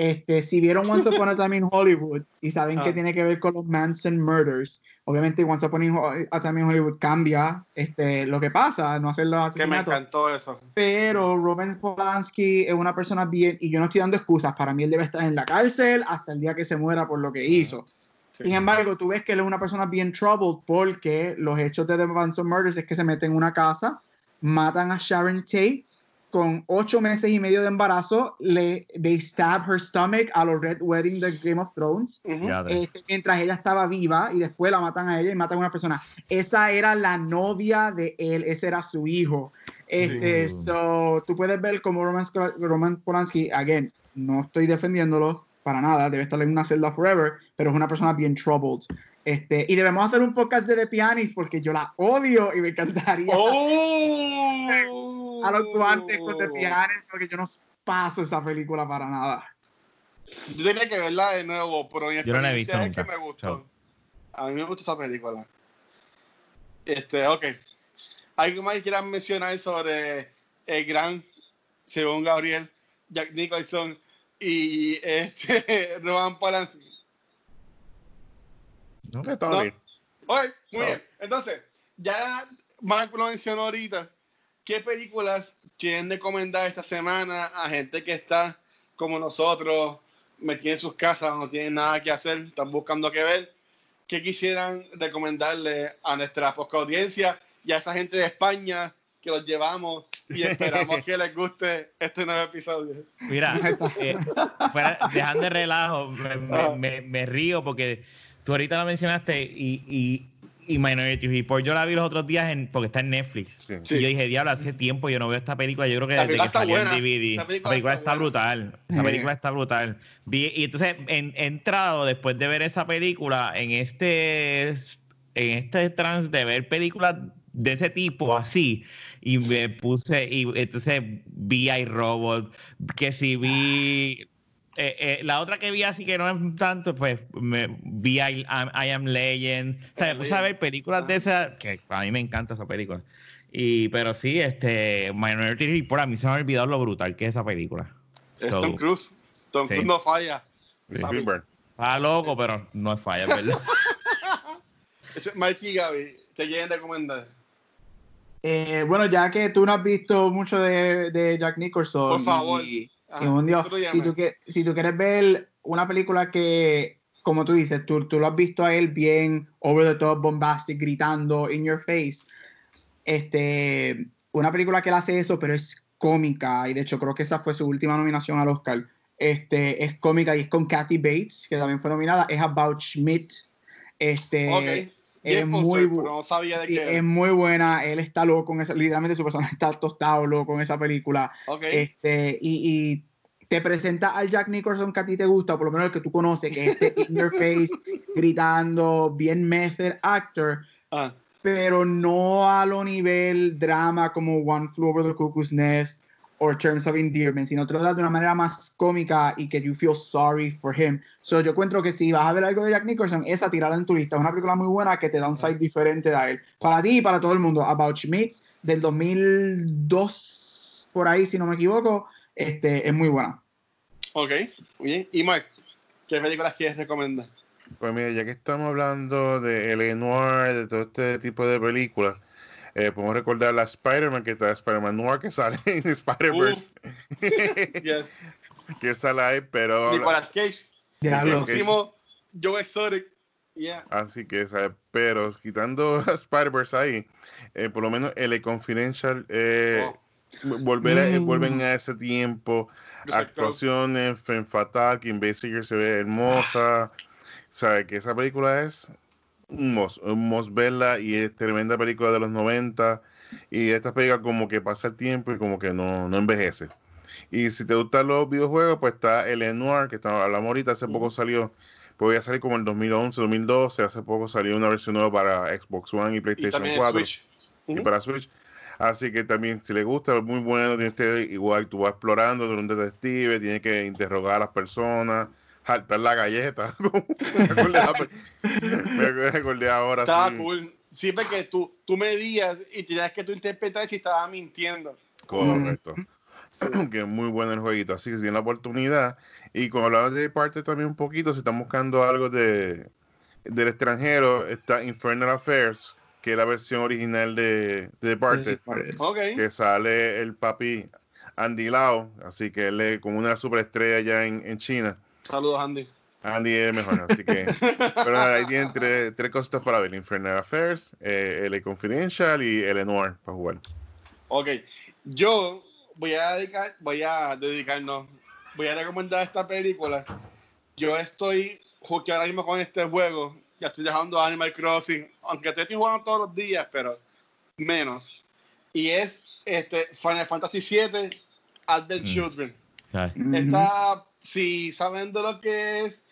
este, si vieron Once Upon a Time in Hollywood y saben Ah. que tiene que ver con los Manson Murders, obviamente Once Upon a Time in Hollywood cambia este, lo que pasa, no hacer los Que me asesinatos encantó eso. pero Roman Polanski es una persona bien, y yo no estoy dando excusas, para mí él debe estar en la cárcel hasta el día que se muera por lo que hizo. Sí. Sin embargo, tú ves que él es una persona bien troubled porque los hechos de The Manson Murders es que se meten en una casa, matan a Sharon Tate con ocho meses y medio de embarazo, le they stab her stomach a los Red Wedding de Game of Thrones. Ya de- este, mientras ella estaba viva y después la matan a ella y matan a una persona. Esa era la novia de él, ese era su hijo. Este, Sí. so, tú puedes ver como Roman, Roman Polanski, again, no estoy defendiéndolo para nada, debe estar en una celda forever, pero es una persona bien troubled. Este, y debemos hacer un podcast de The Pianist porque yo la odio y me encantaría ¡Oh! a los guantes con The Pianist porque yo no paso esa película para nada. Yo tenía que verla de nuevo, pero mi Yo no la he experiencia visto es que me gustó. Chao. A mí me gusta esa película. Este, ok. ¿Algo más que quieran mencionar sobre el gran, según Gabriel, Jack Nicholson y este Roman Polanski? ¿no? Está No. bien. Ok, muy No. bien. Entonces, ya Marco lo mencionó ahorita. ¿Qué películas quieren recomendar esta semana a gente que está como nosotros, metida en sus casas, no tienen nada que hacer, están buscando qué ver? ¿Qué quisieran recomendarle a nuestra poca audiencia y a esa gente de España que los llevamos y esperamos que les guste este nuevo episodio? Mira, eh, fuera- dejando de relajo, me, me- me río porque tú ahorita lo mencionaste y, y, y Minority Report yo la vi los otros días en, porque está en Netflix. Sí. Sí. Y yo dije, diablo, hace tiempo yo no veo esta película. Yo creo que La desde que salió buena. en DVD. Esa La película está brutal. Sí. película está brutal. Vi- y entonces en- he entrado después de ver esa película en este, en este trance de ver películas de ese tipo así y me puse y entonces vi I Robot que si vi eh, eh, la otra que vi así que no es tanto pues me vi I, I- I Am Legend o sea me puse a ver películas de esas que a mí me encanta esa película y pero sí este Minority Report a mí se me ha olvidado lo brutal que es esa película Es So, Tom Cruise. Tom Sí. Cruise no falla. Spielberg. está loco pero no es falla ¿verdad? Mikey y Gaby, ¿qué quieren recomendar? Eh, bueno, ya que tú no has visto mucho de, de Jack Nicholson, Por favor. y, Ajá, Dios, si, tú quieres, si tú quieres ver una película que, como tú dices, tú, tú lo has visto a él bien over the top, bombastic, gritando, in your face, este, una película que él hace eso, pero es cómica, y de hecho creo que esa fue su última nominación al Oscar, este, es cómica y es con Kathy Bates, que también fue nominada, es About Schmidt, este. Es poster, muy bu- pero no sabía de Sí, qué. es muy buena. Él está loco con esa, literalmente su personaje está tostado loco con esa película. Este, y, y te presenta al Jack Nicholson que a ti te gusta, por lo menos el que tú conoces, que es este in your face, gritando, bien method actor, Ah, pero no a lo nivel drama como One Flew Over the Cuckoo's Nest o Terms of Endearment, sino te lo da de una manera más cómica y que you feel sorry for him. So yo encuentro que si vas a ver algo de Jack Nicholson, esa tirada en tu lista. Es una película muy buena que te da un side diferente de él. Para ti y para todo el mundo. About Schmidt, del 2002, por ahí, si no me equivoco, este, es muy buena. ok, muy bien. Y Mark, ¿qué películas quieres recomendar? Pues mira, ya que estamos hablando de L.A. Noir, de todo este tipo de películas, eh, podemos recordar la Spider-Man, que está Spider-Man Noir que sale en Spider-Verse, Yes. que esa la hay, pero Nicolas Cage. Diablo. Ok. Próximo, Joe Exotic. Yeah. así que esa- pero quitando a Spider-Verse ahí, eh, por lo menos L.A. Confidential eh, Oh. volver a- Mm. vuelven a ese tiempo, Exacto. actuaciones, Femme Fatal, Kim Basinger se ve hermosa, sabe que esa película es un must verla y es tremenda película de los 90 y esta película como que pasa el tiempo y como que no, no envejece. Y si te gustan los videojuegos, pues está el Noir, que está, hablamos ahorita, hace poco salió, pues ya salir como en 2011, 2012, hace poco salió una versión nueva para Xbox One y Y PlayStation en 4 Switch. y para Switch. Así que también, si le gusta, es muy bueno. Tiene este, igual tú vas explorando, tú eres un detective, tienes que interrogar a las personas, saltar la galleta. me, acordé, la pe- me acordé ahora. Estaba sí. cool. Siempre que tú, tú medías y tenías que tú interpretar si estaba mintiendo. Correcto. que es muy bueno el jueguito. Así que si tienen la oportunidad. Y como hablamos de parte también un poquito, si están buscando algo de del extranjero, está Infernal Affairs, que es la versión original de, de Departed. Ok. que sale el papi Andy Lau, así que él es como una superestrella allá en, en China. Saludos, Andy. Andy es mejor, así que. pero ahí tienen tres, tres cositas para ver: Infernal Affairs, eh, el Confidential y el Noir para jugar. Ok. Yo voy a dedicar, voy a dedicarnos, voy a recomendar esta película. Yo estoy justo ahora mismo con este juego. Ya estoy dejando Animal Crossing, aunque te estoy jugando todos los días, pero menos. Y es este Final Fantasy VII Advent Mm. Children. Esta, si saben de lo que es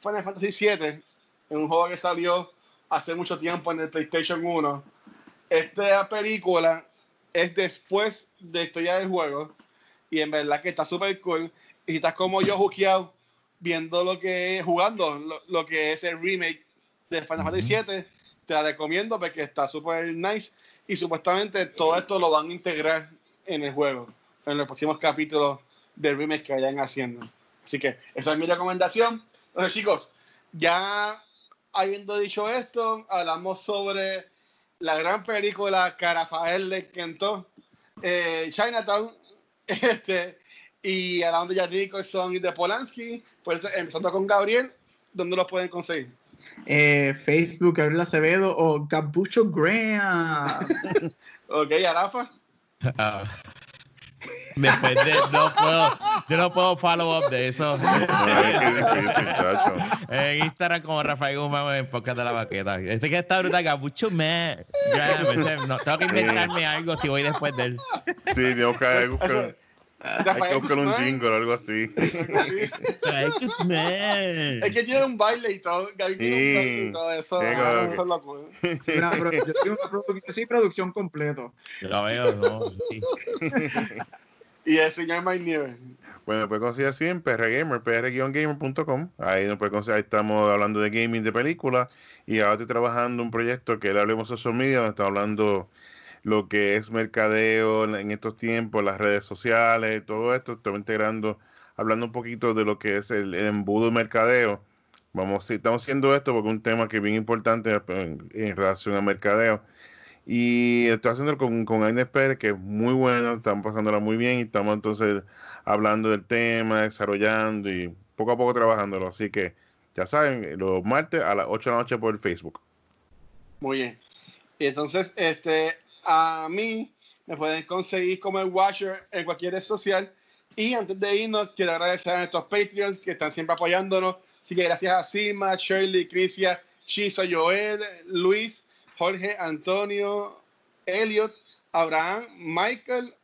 Final Fantasy VII, es un juego que salió hace mucho tiempo en el PlayStation 1. Esta película es después de historia del juego y en verdad que está súper cool. Y si estás como yo, juqueado, viendo lo que jugando lo, lo que es el remake de Final Fantasy VII, te la recomiendo porque está súper nice y supuestamente todo esto lo van a integrar en el juego, en los próximos capítulos del remake que vayan haciendo. Así que esa es mi recomendación. Entonces, chicos, ya habiendo dicho esto, hablamos sobre la gran película que a Rafael le encantó, eh, Chinatown, este, y hablando de Jack Nicholson y de Polanski, pues empezando con Gabriel, ¿dónde los pueden conseguir? Eh, Facebook, Gabriel Acevedo o Gabucho Graham. Ok, a Rafa. Después de, no puedo, yo no puedo follow up de eso. Qué difícil, chacho. En Instagram como Rafael Guzmán en podcast de la baqueta. Este que está brutal, Gabucho me. No, tengo que inventarme algo si voy después de él. Sí, tengo que buscar, hay que buscar un jingle o algo así. Es que tiene un baile y todo. Gaby tiene un baile y todo eso. Sí, ah, eso es lo. Sí, una yo soy una produ- yo soy producción completo. Yo lo veo, no. sí. Y el señor Mike Nieves. Bueno, puede conseguir así en prgamer, pr-gamer.com. Ahí nos conseguir, ahí estamos hablando de gaming de películas. Y ahora estoy trabajando un proyecto que le hablemos social media, donde estamos hablando lo que es mercadeo en, estos tiempos, las redes sociales, todo esto. Estamos integrando, hablando un poquito de lo que es el, embudo de mercadeo. Vamos, estamos haciendo esto porque es un tema que es bien importante en, relación al mercadeo. Y estoy haciendo con, con Agnes Pérez, que es muy bueno, estamos pasándola muy bien y estamos entonces hablando del tema, desarrollando y poco a poco trabajándolo. Así que ya saben, los martes a las 8 de la noche por Facebook. Muy bien. Y entonces, este, a mí me pueden conseguir como el Watcher en cualquier red social. Y antes de irnos, quiero agradecer a nuestros Patreons que están siempre apoyándonos. Así que gracias a Sima, Shirley, Crisia, Shizo, Joel, Luis, Jorge, Antonio, Elliot, Abraham, Michael,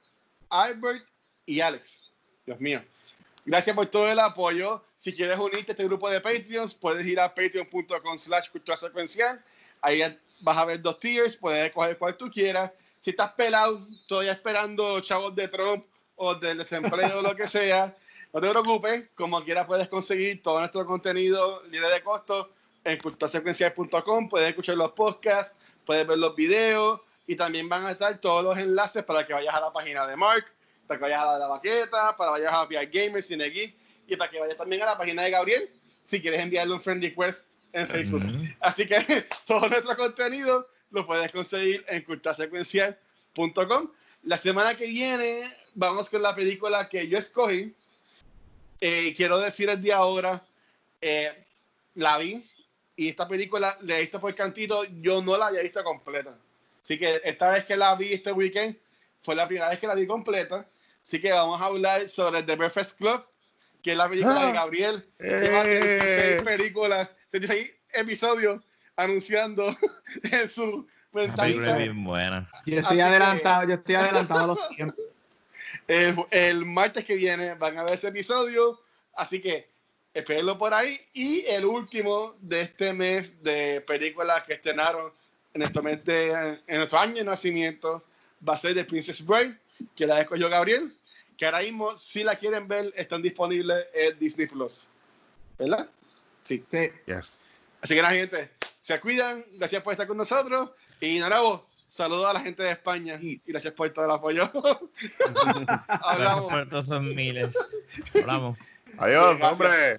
Albert y Alex. Dios mío. Gracias por todo el apoyo. Si quieres unirte a este grupo de Patreons, puedes ir a patreon.com slash cultura secuencial. Ahí vas a ver dos tiers, puedes escoger cual tú quieras. Si estás pelado, todavía esperando los chavos de Trump o del desempleo o lo que sea, no te preocupes. Como quieras puedes conseguir todo nuestro contenido libre de costo en culturasecuencial.com. Puedes escuchar los podcasts, puedes ver los videos y también van a estar todos los enlaces para que vayas a la página de Mark, para que vayas a la de la baqueta, para que vayas a VR Gamer, Cine Geek y para que vayas también a la página de Gabriel si quieres enviarle un friend request en Facebook. Así que todo nuestro contenido lo puedes conseguir en culturasecuencial.com. La semana que viene vamos con la película que yo escogí. Eh, quiero decir el día ahora, eh, la vi y esta película la he visto por cantito, yo no la había visto completa. Así que esta vez que la vi este weekend fue la primera vez que la vi completa. Así que vamos a hablar sobre The Breakfast Club, que es la película Ah. de Gabriel. Lleva 36 Eh. películas, 36 episodios anunciando en su ventanita. bien buena. Yo estoy Así que- adelantado, yo estoy adelantado a los tiempos. El, el martes que viene van a ver ese episodio, así que espérenlo por ahí. Y el último de este mes de películas que estrenaron en nuestro, mes de- en nuestro año de nacimiento va a ser The Princess Bride, que la escogió Gabriel, que ahora mismo, si la quieren ver, están disponibles en Disney Plus. ¿Verdad? Sí. Sí. Yes. Así que la gente, se cuidan, gracias por estar con nosotros. Y Narabo, saludos a la gente de España y gracias por todo el apoyo. Hablamos. por todos esos miles. Hablamos. Adiós, hombre.